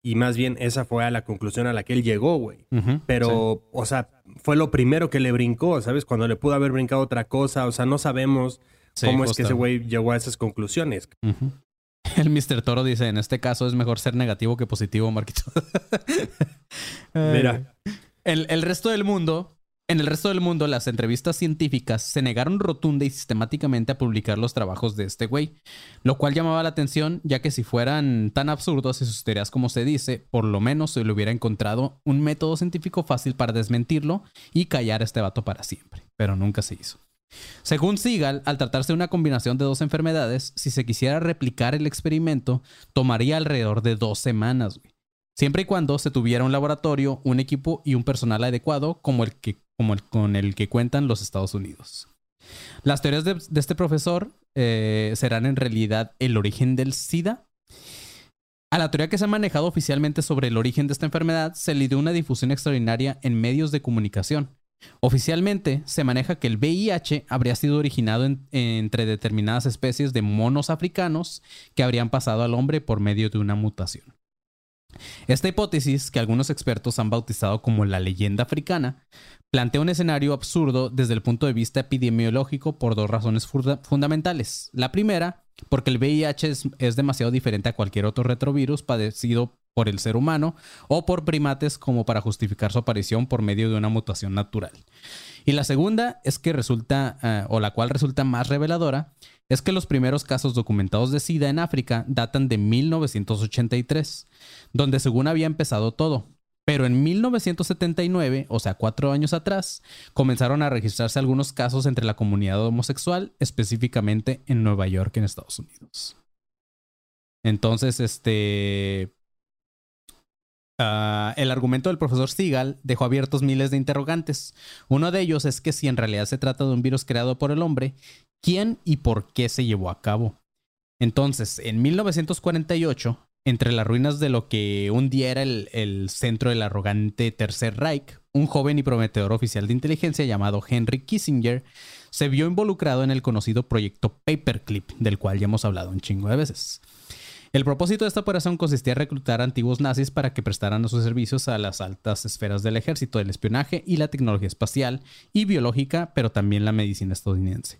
Y más bien esa fue a la conclusión a la que él llegó, güey. Pero, o sea, fue lo primero que le brincó, ¿sabes? Cuando le pudo haber brincado otra cosa. O sea, no sabemos sí. cómo es que ese güey llegó a esas conclusiones. El Mr. Toro dice, en este caso es mejor ser negativo que positivo, Marquito. Mira. El, el resto del mundo, en el resto del mundo, las entrevistas científicas se negaron rotunda y sistemáticamente a publicar los trabajos de este güey, lo cual llamaba la atención, ya que si fueran tan absurdos y sus teorías como se dice, por lo menos se le hubiera encontrado un método científico fácil para desmentirlo y callar a este vato para siempre, pero nunca se hizo. Según Seagal, al tratarse de una combinación de dos enfermedades, si se quisiera replicar el experimento, tomaría alrededor de dos semanas, güey. Siempre y cuando se tuviera un laboratorio, un equipo y un personal adecuado como el que, como el, con el que cuentan los Estados Unidos. Las teorías de, este profesor eh, serán en realidad el origen del SIDA. A la teoría que se ha manejado oficialmente sobre el origen de esta enfermedad se le dio una difusión extraordinaria en medios de comunicación. Oficialmente se maneja que el VIH habría sido originado en- entre determinadas especies de monos africanos que habrían pasado al hombre por medio de una mutación. Esta hipótesis, que algunos expertos han bautizado como la leyenda africana, plantea un escenario absurdo desde el punto de vista epidemiológico por dos razones funda- fundamentales. La primera, porque el VIH es, es demasiado diferente a cualquier otro retrovirus padecido por el ser humano o por primates como para justificar su aparición por medio de una mutación natural. Y la segunda es que resulta, eh, o la cual resulta más reveladora, es que los primeros casos documentados de SIDA en África datan de 1983, donde según había empezado todo. Pero en 1979, o sea, cuatro años atrás, comenzaron a registrarse algunos casos entre la comunidad homosexual, específicamente en Nueva York, en Estados Unidos. Entonces, este... ah, el argumento del profesor Seagal dejó abiertos miles de interrogantes. Uno de ellos es que si en realidad se trata de un virus creado por el hombre, ¿quién y por qué se llevó a cabo? Entonces, en 1948, entre las ruinas de lo que un día era el, el centro del arrogante Tercer Reich, un joven y prometedor oficial de inteligencia llamado Henry Kissinger se vio involucrado en el conocido proyecto Paperclip, del cual ya hemos hablado un chingo de veces. El propósito de esta operación consistía en reclutar antiguos nazis para que prestaran sus servicios a las altas esferas del ejército, del espionaje y la tecnología espacial y biológica, pero también la medicina estadounidense.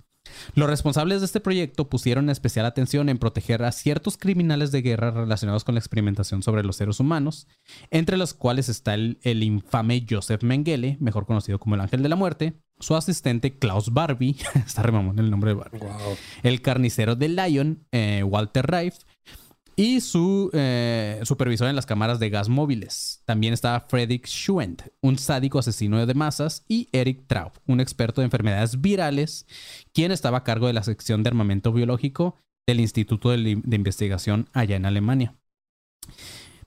Los responsables de este proyecto pusieron especial atención en proteger a ciertos criminales de guerra relacionados con la experimentación sobre los seres humanos, entre los cuales está el, el infame Joseph Mengele, mejor conocido como el Ángel de la Muerte, su asistente Klaus Barbie, está remamón el nombre de Barbie, Wow. el carnicero de Lion, eh, Walter Reif, y su eh, supervisor en las cámaras de gas móviles. También estaba Frederick Schwend, un sádico asesino de masas, y Eric Traub, un experto de enfermedades virales, quien estaba a cargo de la sección de armamento biológico del Instituto de, de Investigación allá en Alemania.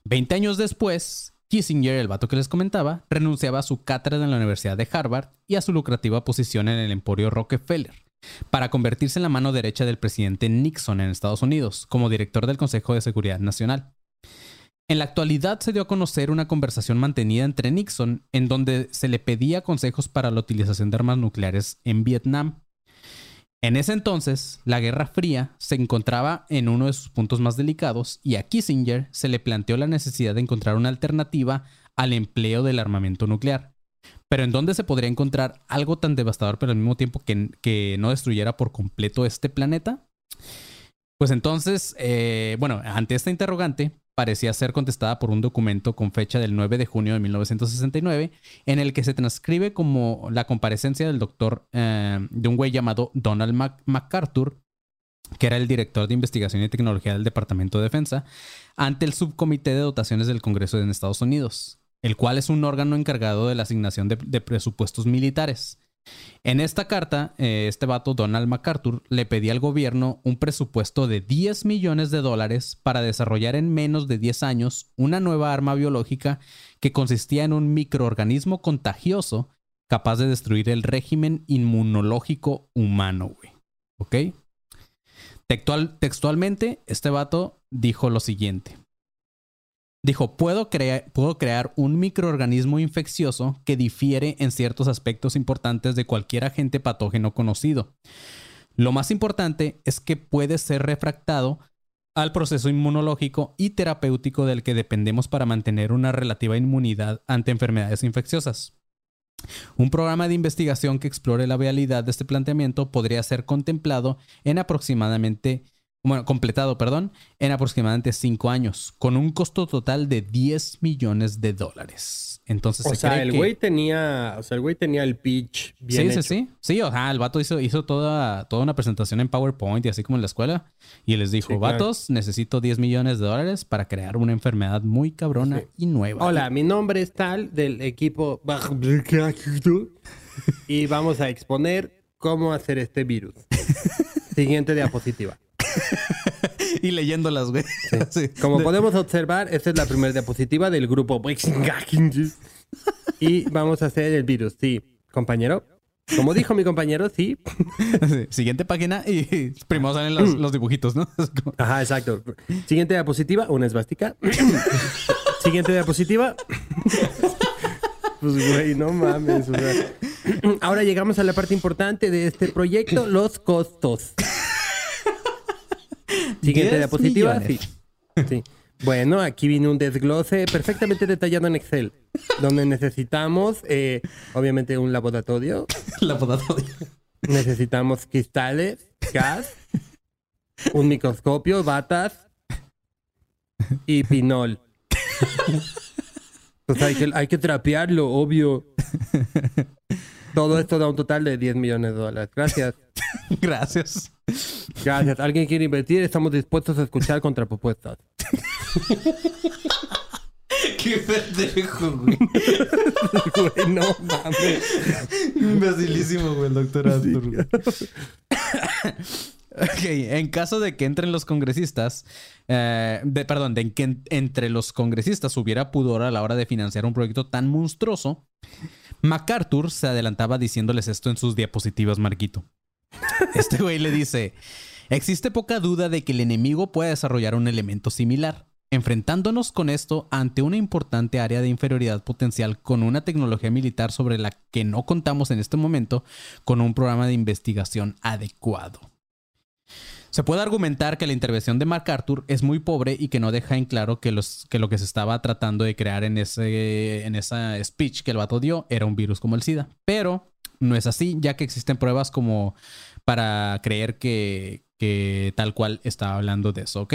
Veinte años después, Kissinger, el vato que les comentaba, renunciaba a su cátedra en la Universidad de Harvard y a su lucrativa posición en el emporio Rockefeller para convertirse en la mano derecha del presidente Nixon en Estados Unidos como director del Consejo de Seguridad Nacional. En la actualidad se dio a conocer una conversación mantenida entre Nixon en donde se le pedía consejos para la utilización de armas nucleares en Vietnam. En ese entonces, la Guerra Fría se encontraba en uno de sus puntos más delicados y a Kissinger se le planteó la necesidad de encontrar una alternativa al empleo del armamento nuclear. Pero ¿en dónde se podría encontrar algo tan devastador pero al mismo tiempo que, no destruyera por completo este planeta? Pues entonces, eh, bueno, ante esta interrogante, parecía ser contestada por un documento con fecha del 9 de junio de 1969, en el que se transcribe como la comparecencia del doctor eh, de un güey llamado Donald Mac- MacArthur, que era el director de investigación y tecnología del Departamento de Defensa, ante el Subcomité de Dotaciones del Congreso en Estados Unidos, el cual es un órgano encargado de la asignación de, presupuestos militares. En esta carta, eh, este vato, Donald MacArthur, le pedía al gobierno un presupuesto de 10 millones de dólares para desarrollar en menos de 10 años una nueva arma biológica que consistía en un microorganismo contagioso capaz de destruir el régimen inmunológico humano, güey. Textual- textualmente, este vato dijo lo siguiente. Dijo, puedo, puedo crear un microorganismo infeccioso que difiere en ciertos aspectos importantes de cualquier agente patógeno conocido. Lo más importante es que puede ser refractado al proceso inmunológico y terapéutico del que dependemos para mantener una relativa inmunidad ante enfermedades infecciosas. Un programa de investigación que explore la vialidad de este planteamiento podría ser contemplado en aproximadamente, bueno, completado, perdón, en aproximadamente 5 años, con un costo total de 10 millones de dólares. Entonces O se sea, cree el que- güey tenía, o sea, el güey tenía el pitch bien sí, hecho. sí, sí. Sí, o sea, el vato hizo, hizo toda, toda una presentación en PowerPoint y así como en la escuela. Y les dijo, Sí, claro. vatos, necesito 10 millones de dólares para crear una enfermedad muy cabrona Sí. y nueva. Hola, mi nombre es tal del equipo y vamos a exponer cómo hacer este virus. Siguiente diapositiva. y leyéndolas, güey. Sí. Como De- podemos observar, esta es la primera diapositiva del grupo y vamos a hacer el virus. Sí, compañero. Como dijo mi compañero, sí. Sí. Siguiente página y primero salen los, los dibujitos, ¿no? Como- Ajá, exacto. Siguiente diapositiva, una esvástica. Siguiente diapositiva. Pues, güey, no mames. o sea. Ahora llegamos a la parte importante de este proyecto, los costos. Siguiente 10 diapositiva. Sí. sí. Bueno, aquí viene un desglose perfectamente detallado en Excel, donde necesitamos, eh, obviamente, un laboratorio, La podatoria. necesitamos cristales, gas, un microscopio, batas y pinol. Pues hay que, hay que trapearlo, obvio. Todo esto da un total de 10 millones de dólares. Gracias. Gracias. Gracias. ¿Alguien quiere invertir? Estamos dispuestos a escuchar contrapropuestas. Qué pendejo, güey. Güey, no mames. Imbecilísimo, güey, el doctor Arthur. ok, en caso de que entren los congresistas, eh, de, perdón, de que en- entre los congresistas hubiera pudor a la hora de financiar un proyecto tan monstruoso, MacArthur se adelantaba diciéndoles esto en sus diapositivas, Marquito. Este güey le dice, existe poca duda de que el enemigo pueda desarrollar un elemento similar. Enfrentándonos con esto ante una importante área de inferioridad potencial con una tecnología militar sobre la que no contamos en este momento, con un programa de investigación adecuado. Se puede argumentar que la intervención de MacArthur es muy pobre y que no deja en claro que lo que se estaba tratando de crear en, ese, en esa speech que el vato dio era un virus como el SIDA. Pero no es así, ya que existen pruebas como para creer que, que tal cual estaba hablando de eso, ¿ok?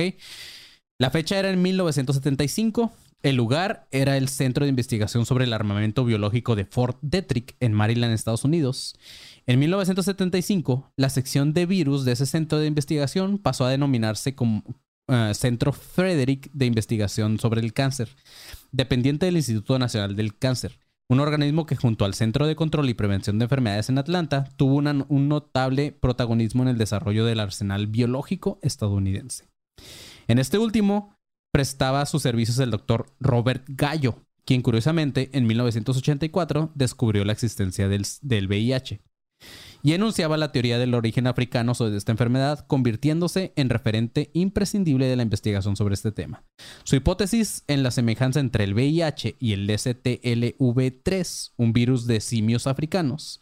La fecha era en 1975. El lugar era el Centro de Investigación sobre el Armamento Biológico de Fort Detrick en Maryland, Estados Unidos. En 1975, la sección de virus de ese centro de investigación pasó a denominarse como eh, Centro Frederick de Investigación sobre el Cáncer, dependiente del Instituto Nacional del Cáncer, un organismo que junto al Centro de Control y Prevención de Enfermedades en Atlanta tuvo un notable protagonismo en el desarrollo del arsenal biológico estadounidense. En este último prestaba sus servicios el doctor Robert Gallo, quien curiosamente en 1984 descubrió la existencia del, del VIH y enunciaba la teoría del origen africano sobre esta enfermedad, convirtiéndose en referente imprescindible de la investigación sobre este tema. Su hipótesis en la semejanza entre el VIH y el DCTLV3, un virus de simios africanos,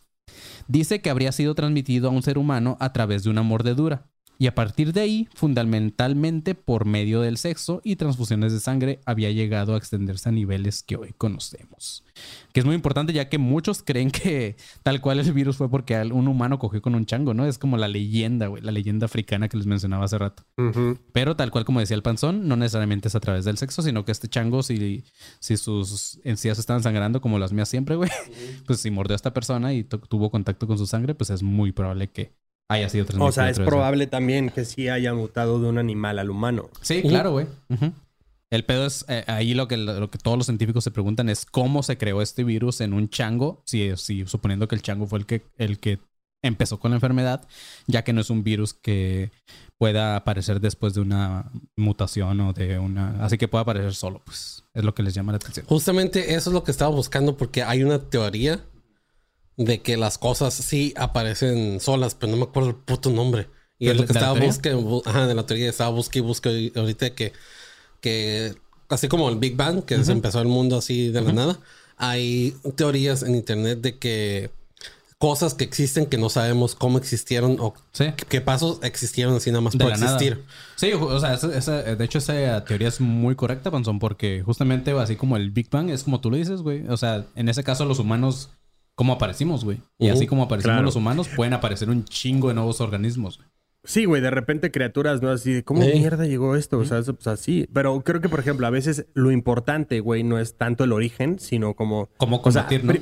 dice que habría sido transmitido a un ser humano a través de una mordedura. Y a partir de ahí, fundamentalmente por medio del sexo y transfusiones de sangre, había llegado a extenderse a niveles que hoy conocemos. Que es muy importante ya que muchos creen que tal cual el virus fue porque un humano cogió con un chango, ¿no? Es como la leyenda, güey, la leyenda africana que les mencionaba hace rato. Pero tal cual como decía el panzón, no necesariamente es a través del sexo, sino que este chango, si, si sus encías estaban sangrando como las mías siempre, güey, pues si mordió a esta persona y tu- tuvo contacto con su sangre, pues es muy probable que haya sido transmitido. O sea, es probable también que sí haya mutado de un animal al humano. Sí, claro, güey. El pedo es, eh, ahí lo que, lo que todos los científicos se preguntan es cómo se creó este virus en un chango, si, si suponiendo que el chango fue el que, el que empezó con la enfermedad, ya que no es un virus que pueda aparecer después de una mutación o de una... Así que puede aparecer solo, pues es lo que les llama la atención. Justamente eso es lo que estaba buscando porque hay una teoría de que las cosas sí aparecen solas, pero no me acuerdo el puto nombre. Y ¿De es lo que estaba buscando, ajá, de la teoría estaba busque y busque ahorita que, que así como el Big Bang, que se empezó el mundo así de la nada, hay teorías en internet de que cosas que existen que no sabemos cómo existieron o Sí. qué pasos existieron así nada más De por la nada. existir. Sí, o sea, esa- esa- de hecho esa teoría es muy correcta, Panzón, porque justamente así como el Big Bang es como tú lo dices, güey. O sea, en ese caso los humanos, ¿cómo aparecimos, güey? Y Ujú, así como aparecimos claro. los humanos, pueden aparecer un chingo de nuevos organismos. Sí, güey, de repente criaturas, ¿no? Así de, ¿cómo mierda llegó esto? O sea, eso, pues así. Pero creo que, por ejemplo, a veces lo importante, güey, no es tanto el origen, sino como... ¿Cómo O sea, combatir, no?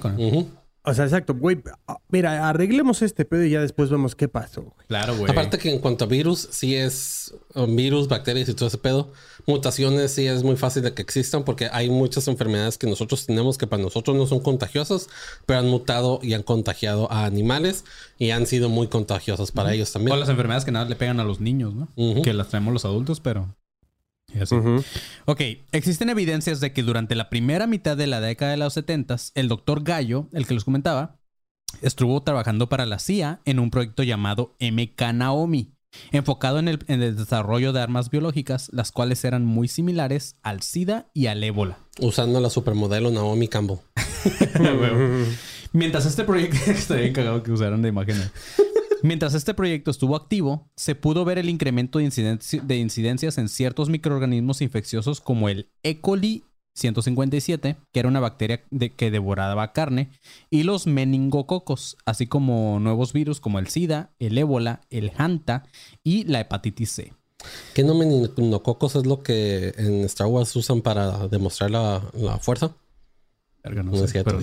O sea, exacto, güey. ah, Mira, arreglemos este pedo y ya después vemos qué pasó, güey. Claro, güey. Aparte que en cuanto a virus, sí es virus, bacterias y todo ese pedo. Mutaciones sí es muy fácil de que existan porque hay muchas enfermedades que nosotros tenemos que para nosotros no son contagiosas, pero han mutado y han contagiado a animales y han sido muy contagiosas para ellos O también. las enfermedades que nada le pegan a los niños, ¿no? Que las traemos los adultos, pero... y así. Ujú. Ok, existen evidencias de que durante la primera mitad de la década de los 70 el doctor Gallo, el que les comentaba, estuvo trabajando para la CIA en un proyecto llamado MK Naomi, enfocado en el, en el desarrollo de armas biológicas, las cuales eran muy similares al SIDA y al ébola. Usando la supermodelo Naomi Campbell. Mientras este proyecto... Estaría bien cagado que usaran de imágenes. Mientras este proyecto estuvo activo, se pudo ver el incremento de, de incidencias en ciertos microorganismos infecciosos como el E. coli 157, que era una bacteria de- que devoraba carne, y los meningococos, así como nuevos virus como el SIDA, el ébola, el Hanta y la hepatitis C. ¿Qué no meningococos es lo que en Star Wars usan para demostrar la, la fuerza? Verga, no No sé, es cierto, pero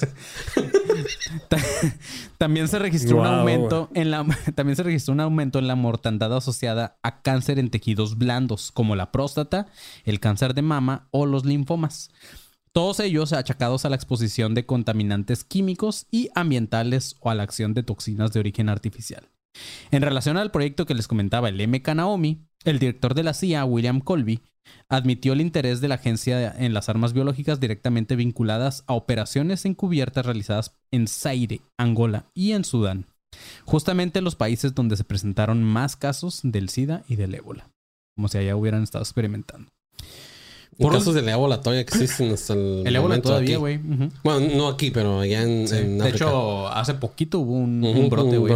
También se registró un aumento en la también se registró un aumento en la mortandad asociada a cáncer en tejidos blandos como la próstata, el cáncer de mama o los linfomas. Todos ellos achacados a la exposición de contaminantes químicos y ambientales o a la acción de toxinas de origen artificial. En relación al proyecto que les comentaba el MK Naomi, el director de la CIA, William Colby, admitió el interés de la agencia en las armas biológicas directamente vinculadas a operaciones encubiertas realizadas en Zaire, Angola y en Sudán, justamente los países donde se presentaron más casos del SIDA y del ébola, como si allá hubieran estado experimentando. Por casos de ébola todavía existen hasta el, El ébola momento todavía, güey. Bueno, no aquí, pero allá en, Sí. en De África. hecho, hace poquito hubo un, Ujú, un brote, güey.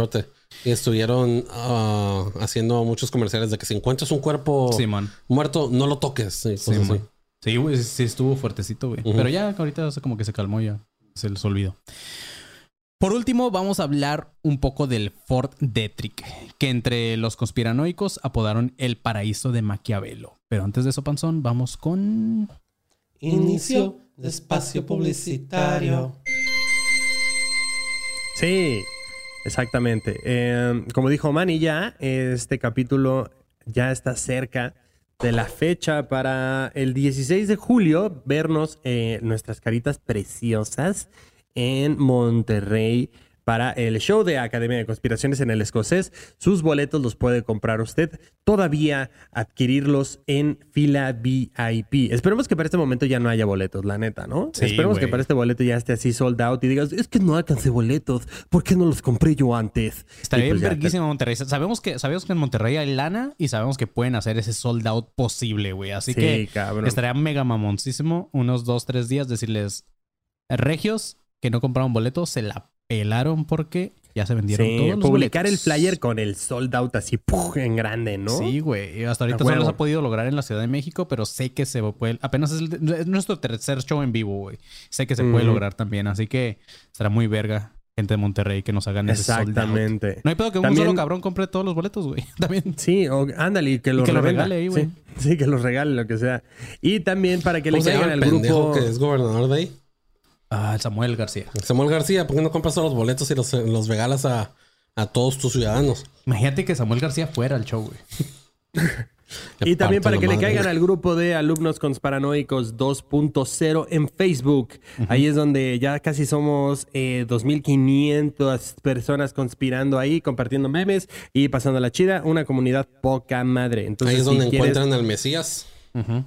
Y estuvieron ah, haciendo muchos comerciales de que si encuentras un cuerpo muerto, no lo toques. Simón. así. Sí, güey, sí, sí estuvo fuertecito, güey. Pero ya ahorita se- como que se calmó ya. Se les olvidó. Por último, vamos a hablar un poco del Fort Detrick, que entre los conspiranoicos apodaron el paraíso de Maquiavelo. Pero antes de eso, Panzón, vamos con... Inicio de espacio publicitario. Sí, exactamente. Eh, como dijo Manny ya, este capítulo ya está cerca de la fecha para el 16 de julio vernos eh, nuestras caritas preciosas en Monterrey para el show de Academia de Conspiraciones en el Escocés. Sus boletos los puede comprar usted, todavía adquirirlos en fila VIP. Esperemos que para este momento ya no haya boletos, la neta, ¿no? Sí, Esperemos que para este boleto ya esté así sold out y digas, es que no alcancé boletos, ¿por qué no los compré yo antes? Estaría Y bien pues Monterrey. Sabemos que, sabemos que en Monterrey hay lana y sabemos que pueden hacer ese sold out posible, güey. Así Sí, que cabrón. estaría mega mamoncísimo unos dos, tres días decirles, regios que no compraron boletos, se la pelaron porque ya se vendieron Sí, todos los publicar boletos. el flyer con el sold out así ¡puf! en grande, ¿no? Sí, güey. Y Hasta ahorita solo se ha podido lograr en la Ciudad de México, pero sé que se puede. Apenas es, el- es nuestro tercer show en vivo, güey. Sé que se puede lograr también. Así que será muy verga, gente de Monterrey, que nos hagan ese sold out. Exactamente. No hay pedo que un También- solo cabrón compre todos los boletos, güey. También. Sí, o ándale, y que los que los regale ahí, güey. Sí, sí, que los regale, lo que sea. Y también para que le ¿Cómo se llama caigan el al grupo. que es gobernador de ahí? Ah, el Samuel García. Samuel García, ¿por qué no compras todos los boletos y los, los regalas a a todos tus ciudadanos. Imagínate que Samuel García fuera al show, güey. Y también para que le caigan al grupo de alumnos consparanoicos 2.0 en Facebook. Ahí es donde ya casi somos eh, 2.500 personas conspirando ahí, compartiendo memes y pasando la chida. Una comunidad poca madre. Entonces, Ahí es donde si quieres- encuentran al Mesías.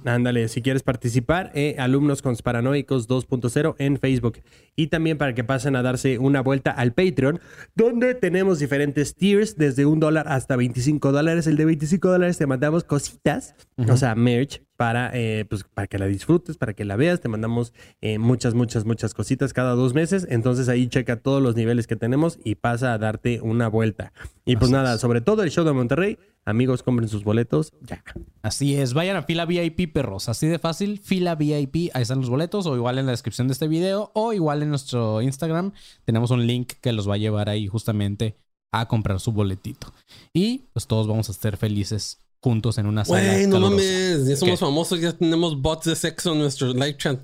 Ándale, si quieres participar, eh, alumnos consparanoicos 2.0 en Facebook. Y también para que pasen a darse una vuelta al Patreon, donde tenemos diferentes tiers, desde un dólar hasta 25 dólares. El de 25 dólares te mandamos cositas, o sea, merch, para, eh, pues, para que la disfrutes, para que la veas. Te mandamos eh, muchas, muchas, muchas cositas cada dos meses. Entonces ahí checa todos los niveles que tenemos y pasa a darte una vuelta. Y pues nada, sobre todo el show de Monterrey. Amigos, compren sus boletos ya. Así es, vayan a fila VIP, perros. Así de fácil, fila VIP. Ahí están los boletos, o igual en la descripción de este video, o igual en nuestro Instagram. Tenemos un link que los va a llevar ahí justamente a comprar su boletito. Y pues todos vamos a estar felices juntos en una sala. Güey, no calurosa. mames. Ya somos ¿Qué? famosos, ya tenemos bots de sexo en nuestro live chat.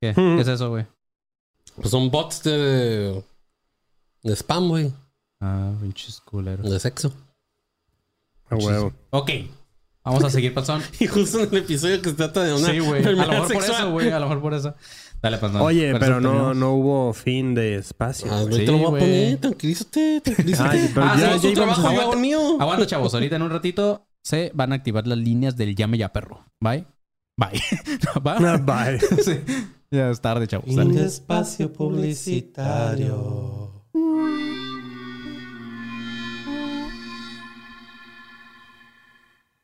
¿Qué? ¿Qué es eso, güey? Pues son bots de. de spam, güey. Ah, pinches culeros. De sexo. A huevo. Ok, vamos a seguir, Panzón. Y justo en el episodio que se trata de una Sí, güey. A lo mejor por sexual. eso, güey. A lo mejor por eso. Dale, Panzón. Oye, Por pero no, no hubo fin de espacio. Ah, Sí, te lo voy a poner. Tranquilízate, tranquilízate. Ay, pero Ah, ya, ya trabajo, a- yo hago el mío. Aguanta, chavos. Ahorita en un ratito se van a activar las líneas del llame ya, perro. Bye. Bye. Ah, Bye. Bye. Sí. Ya es tarde, chavos. Dale. espacio publicitario.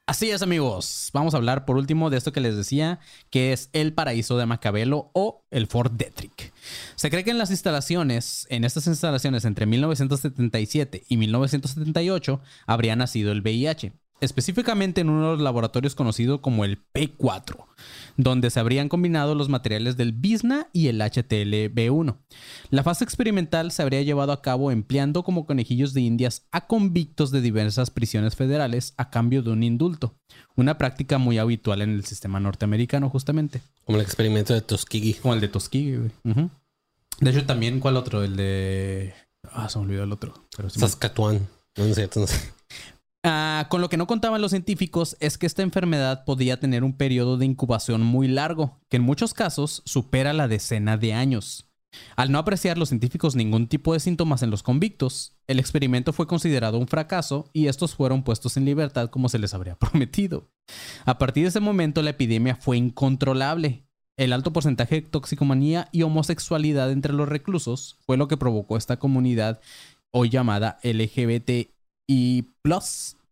Así es, amigos. Vamos a hablar por último de esto que les decía, que es el paraíso de Macabelo o el Fort Detrick. Se cree que en las instalaciones, en estas instalaciones entre 1977 y 1978, habría nacido el VIH. Específicamente en uno de los laboratorios conocido como el P4, donde se habrían combinado los materiales del BISNA y el HTLB1. La fase experimental se habría llevado a cabo empleando como conejillos de indias a convictos de diversas prisiones federales a cambio de un indulto, una práctica muy habitual en el sistema norteamericano justamente, Como el experimento de Tuskegee. como el de Tuskegee. güey. De hecho, también, ¿cuál otro? El de... Ah, se me olvidó el otro. Pero sí me- Saskatchewan. No, cierto, no sé. Ah, con lo que no contaban los científicos es que esta enfermedad podía tener un periodo de incubación muy largo, que en muchos casos supera la decena de años. Al no apreciar los científicos ningún tipo de síntomas en los convictos, el experimento fue considerado un fracaso y estos fueron puestos en libertad como se les habría prometido. A partir de ese momento la epidemia fue incontrolable. El alto porcentaje de toxicomanía y homosexualidad entre los reclusos fue lo que provocó esta comunidad hoy llamada LGBTI+,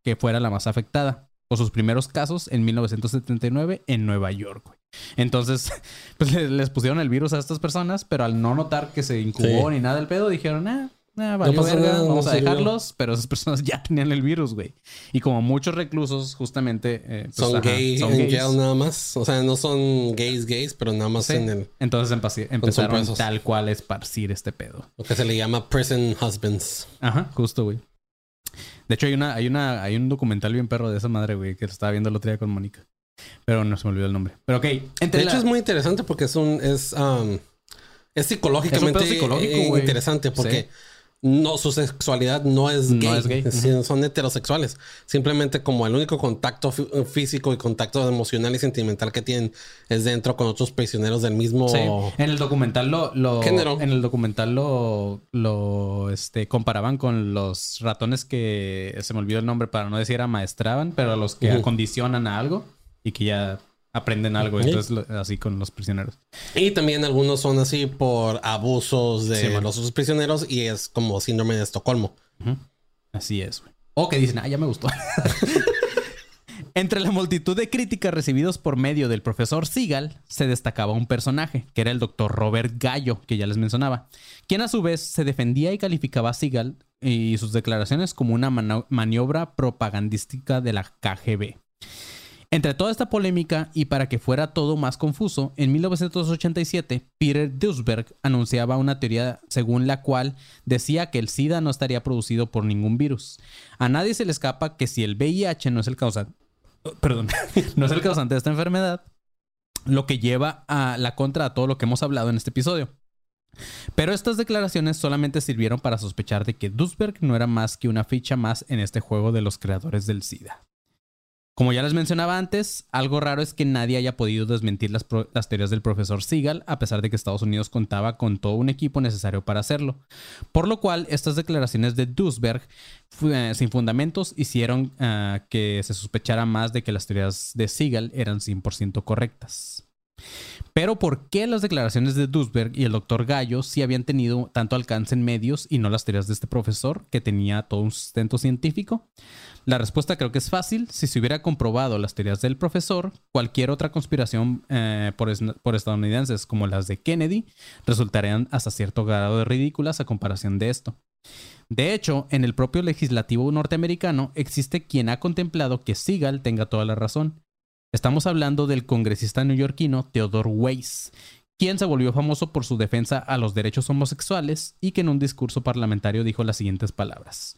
que fuera la más afectada, por sus primeros casos en 1979 en Nueva York. güey. Entonces, pues le- les pusieron el virus a estas personas, pero al no notar que se incubó Sí. ni nada del pedo, dijeron, ah, ah, valió verga, nada, vamos no a sirvió". dejarlos, pero esas personas ya tenían el virus, güey. Y como muchos reclusos, justamente... eh, pues, Son ajá, gay son gays. jail nada más. O sea, no son gays gays, pero nada más Sí. en el... Entonces empezaron tal cual a esparcir este pedo. Lo que se le llama prison husbands. Ajá, justo, güey. De hecho, hay una, hay una, hay un documental bien perro de esa madre, güey, que estaba viendo el otro día con Mónica. Pero no se me olvidó el nombre. Pero ok, entre De hecho, es muy interesante porque es un... Es, um, es psicológicamente Es psicológico, eh, interesante porque Sí. No, su sexualidad no es No gay. es gay. Son heterosexuales. Simplemente como el único contacto fí- físico y contacto emocional y sentimental que tienen es dentro con otros prisioneros del mismo... Sí, en el documental lo, lo Género. en el documental lo, lo este, comparaban con los ratones que se me olvidó el nombre para no decir amaestraban, pero a los que Ujú. acondicionan a algo y que ya aprenden algo. Sí. Entonces, lo- así con los prisioneros. Y también algunos son así por abusos de Sí, los otros prisioneros y es como síndrome de Estocolmo. Así es, güey. O que dicen, ah, ya me gustó. Entre la multitud de críticas recibidas por medio del profesor Seagal, se destacaba un personaje, que era el doctor Robert Gallo, que ya les mencionaba, quien a su vez se defendía y calificaba a Seagal y sus declaraciones como una mano- maniobra propagandística de la KGB. Entre toda esta polémica y para que fuera todo más confuso, en 1987 Peter Duisberg anunciaba una teoría según la cual decía que el SIDA no estaría producido por ningún virus. A nadie se le escapa que si el VIH no es el causante, perdón, no es el causante de esta enfermedad, lo que lleva a la contra a todo lo que hemos hablado en este episodio. Pero estas declaraciones solamente sirvieron para sospechar de que Duisberg no era más que una ficha más en este juego de los creadores del SIDA. Como ya les mencionaba antes, algo raro es que nadie haya podido desmentir las, teorías del profesor Siegel, a pesar de que Estados Unidos contaba con todo un equipo necesario para hacerlo. Por lo cual, estas declaraciones de Duisberg, eh, sin fundamentos, hicieron ah, que se sospechara más de que las teorías de Siegel eran 100% correctas. Pero ¿por qué las declaraciones de Duisberg y el doctor Gallo sí habían tenido tanto alcance en medios y no las teorías de este profesor que tenía todo un sustento científico? La respuesta creo que es fácil. Si se hubiera comprobado las teorías del profesor, cualquier otra conspiración eh, por, por estadounidenses como las de Kennedy resultarían hasta cierto grado de ridículas a comparación de esto. De hecho, en el propio legislativo norteamericano existe quien ha contemplado que Seagal tenga toda la razón. Estamos hablando del congresista neoyorquino Theodore Weiss, quien se volvió famoso por su defensa a los derechos homosexuales y que en un discurso parlamentario dijo las siguientes palabras.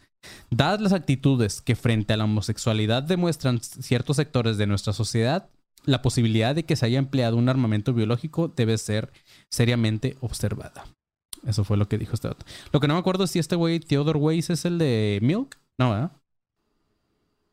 Dadas las actitudes que frente a la homosexualidad demuestran ciertos sectores de nuestra sociedad, la posibilidad de que se haya empleado un armamento biológico debe ser seriamente observada. Eso fue lo que dijo este otro. Lo que no me acuerdo es si este güey, Theodore Weiss, es el de Milk. No, ¿verdad?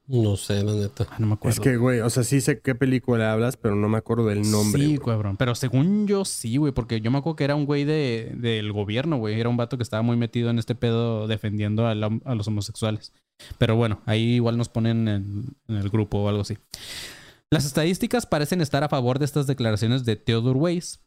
No sé, la neta. Ah, no me acuerdo. Es que, güey, o sea, sí sé qué película hablas, pero no me acuerdo del nombre. Sí, cabrón. Pero según yo, sí, güey. Porque yo me acuerdo que era un güey de, del gobierno, güey. Era un vato que estaba muy metido en este pedo defendiendo a, la- a los homosexuales. Pero bueno, ahí igual nos ponen en, en el grupo o algo así. Las estadísticas parecen estar a favor de estas declaraciones de Theodore Weiss,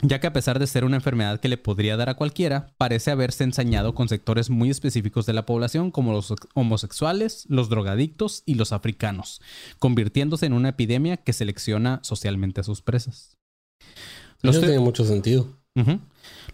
ya que a pesar de ser una enfermedad que le podría dar a cualquiera, parece haberse ensañado con sectores muy específicos de la población como los homosexuales, los drogadictos y los africanos, convirtiéndose en una epidemia que selecciona socialmente a sus presas. Los Eso tiene mucho sentido.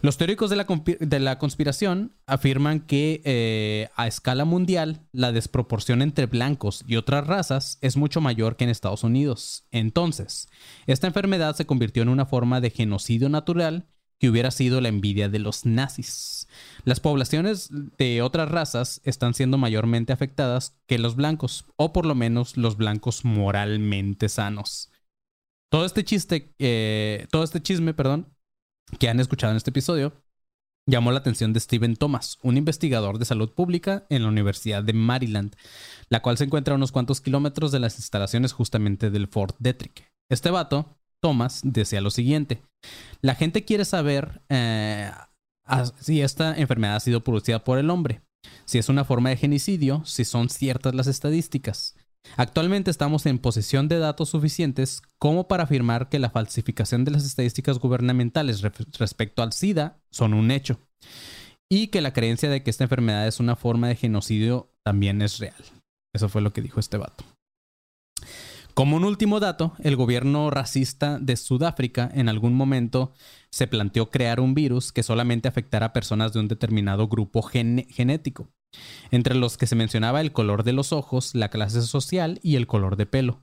Los teóricos de la, conspiración afirman que eh, a escala mundial la desproporción entre blancos y otras razas es mucho mayor que en Estados Unidos. Entonces, esta enfermedad se convirtió en una forma de genocidio natural que hubiera sido la envidia de los nazis. Las poblaciones de otras razas están siendo mayormente afectadas que los blancos, o por lo menos los blancos moralmente sanos. Todo este chiste, eh, todo este chisme, perdón, que han escuchado en este episodio llamó la atención de Steven Thomas, un investigador de salud pública en la Universidad de Maryland, la cual se encuentra a unos cuantos kilómetros de las instalaciones justamente del Fort Detrick. Este vato, Thomas, decía lo siguiente: La gente quiere saber eh, si esta enfermedad ha sido producida por el hombre, si es una forma de genocidio, si son ciertas las estadísticas. Actualmente estamos en posesión de datos suficientes como para afirmar que la falsificación de las estadísticas gubernamentales re- respecto al SIDA son un hecho y que la creencia de que esta enfermedad es una forma de genocidio también es real. Eso fue lo que dijo este vato. Como un último dato, el gobierno racista de Sudáfrica en algún momento se planteó crear un virus que solamente afectara a personas de un determinado grupo genético, entre los que se mencionaba el color de los ojos, la clase social y el color de pelo.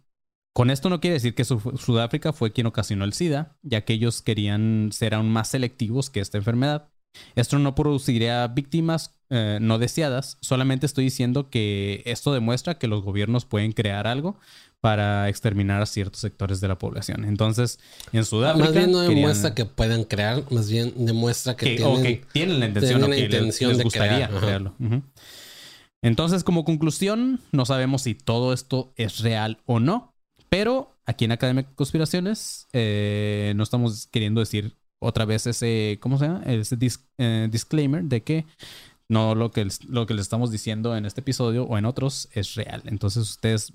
Con esto no quiere decir que Su- Sudáfrica fue quien ocasionó el SIDA, ya que ellos querían ser aún más selectivos que esta enfermedad. Esto no produciría víctimas eh, no deseadas, solamente estoy diciendo que esto demuestra que los gobiernos pueden crear algo para exterminar a ciertos sectores de la población. Entonces, en Sudáfrica... Más bien no querían- demuestra que puedan crear, más bien demuestra que, que, tienen... o que tienen la intención, tienen o la que les- intención les de gustaría crear, crearlo. Entonces, como conclusión, no sabemos si todo esto es real o no, pero aquí en Academia de Conspiraciones eh, no estamos queriendo decir otra vez ese, ¿cómo se llama? Ese dis- eh, disclaimer de que no lo que, les- lo que les estamos diciendo en este episodio o en otros es real. Entonces ustedes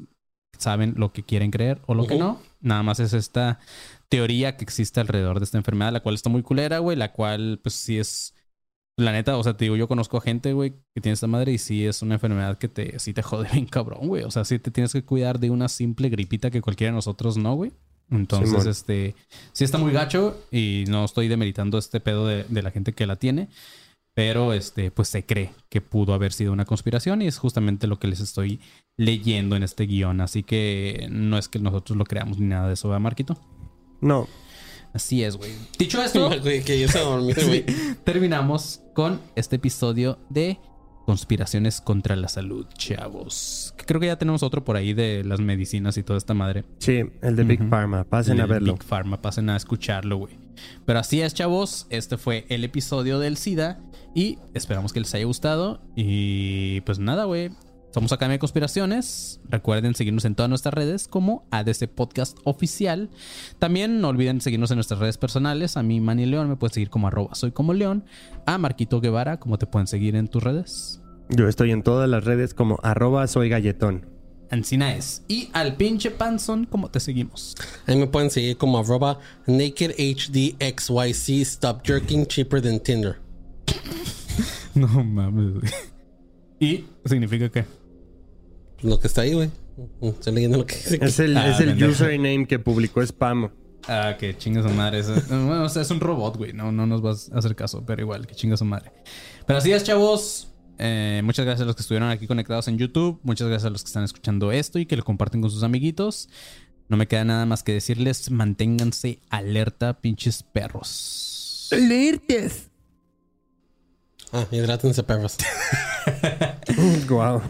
saben lo que quieren creer o lo que no. Nada más es esta teoría que existe alrededor de esta enfermedad, la cual está muy culera, güey, la cual pues sí es la neta, o sea, te digo, yo conozco a gente, güey, que tiene esta madre y sí es una enfermedad que te sí te jode bien cabrón, güey. O sea, sí te tienes que cuidar de una simple gripita que cualquiera de nosotros no, güey. Entonces, Simón. este, sí está muy gacho y no estoy demeritando este pedo de, de la gente que la tiene. Pero este, pues se cree que pudo haber sido una conspiración y es justamente lo que les estoy leyendo en este guion. Así que no es que nosotros lo creamos ni nada de eso, ¿verdad, Marquito? No. Así es, güey. Dicho esto, que yo dormir, güey. terminamos con este episodio de conspiraciones contra la salud, chavos. Creo que ya tenemos otro por ahí de las medicinas y toda esta madre. Sí, el de Big. Pharma. Pasen a El verlo. Big Pharma, pasen a escucharlo, güey. Pero así es, chavos. Este fue el episodio del SIDA. Y esperamos que les haya gustado. Y pues nada, güey. Somos Academia de Conspiraciones. Recuerden seguirnos en todas nuestras redes como ADC Podcast Oficial. También no olviden seguirnos en nuestras redes personales. A mí, Manny León, me puedes seguir como arroba soy como León. A Marquito Guevara, ¿cómo te pueden seguir en tus redes? Yo estoy en todas las redes como arroba soy galletón. Ancina es. Y al pinche Panson, ¿cómo te seguimos? Ahí me pueden seguir como arroba nakedhdxyc stop jerking cheaper than Tinder. No mames. ¿Y significa qué? Lo que está ahí, güey. Estoy leyendo lo que dice. Es el, Ah, es el pendejo. username que publicó Spam. Ah, que chinga su madre. Eso- bueno, o sea, es un robot, güey. No, no nos vas a hacer caso, pero igual, que chinga su madre. Pero así es, chavos. Eh, muchas gracias a los que estuvieron aquí conectados en YouTube. Muchas gracias a los que están escuchando esto y que lo comparten con sus amiguitos. No me queda nada más que decirles, manténganse alerta, pinches perros. ¡Alertes! Ah, hidrátense, perros. Wow.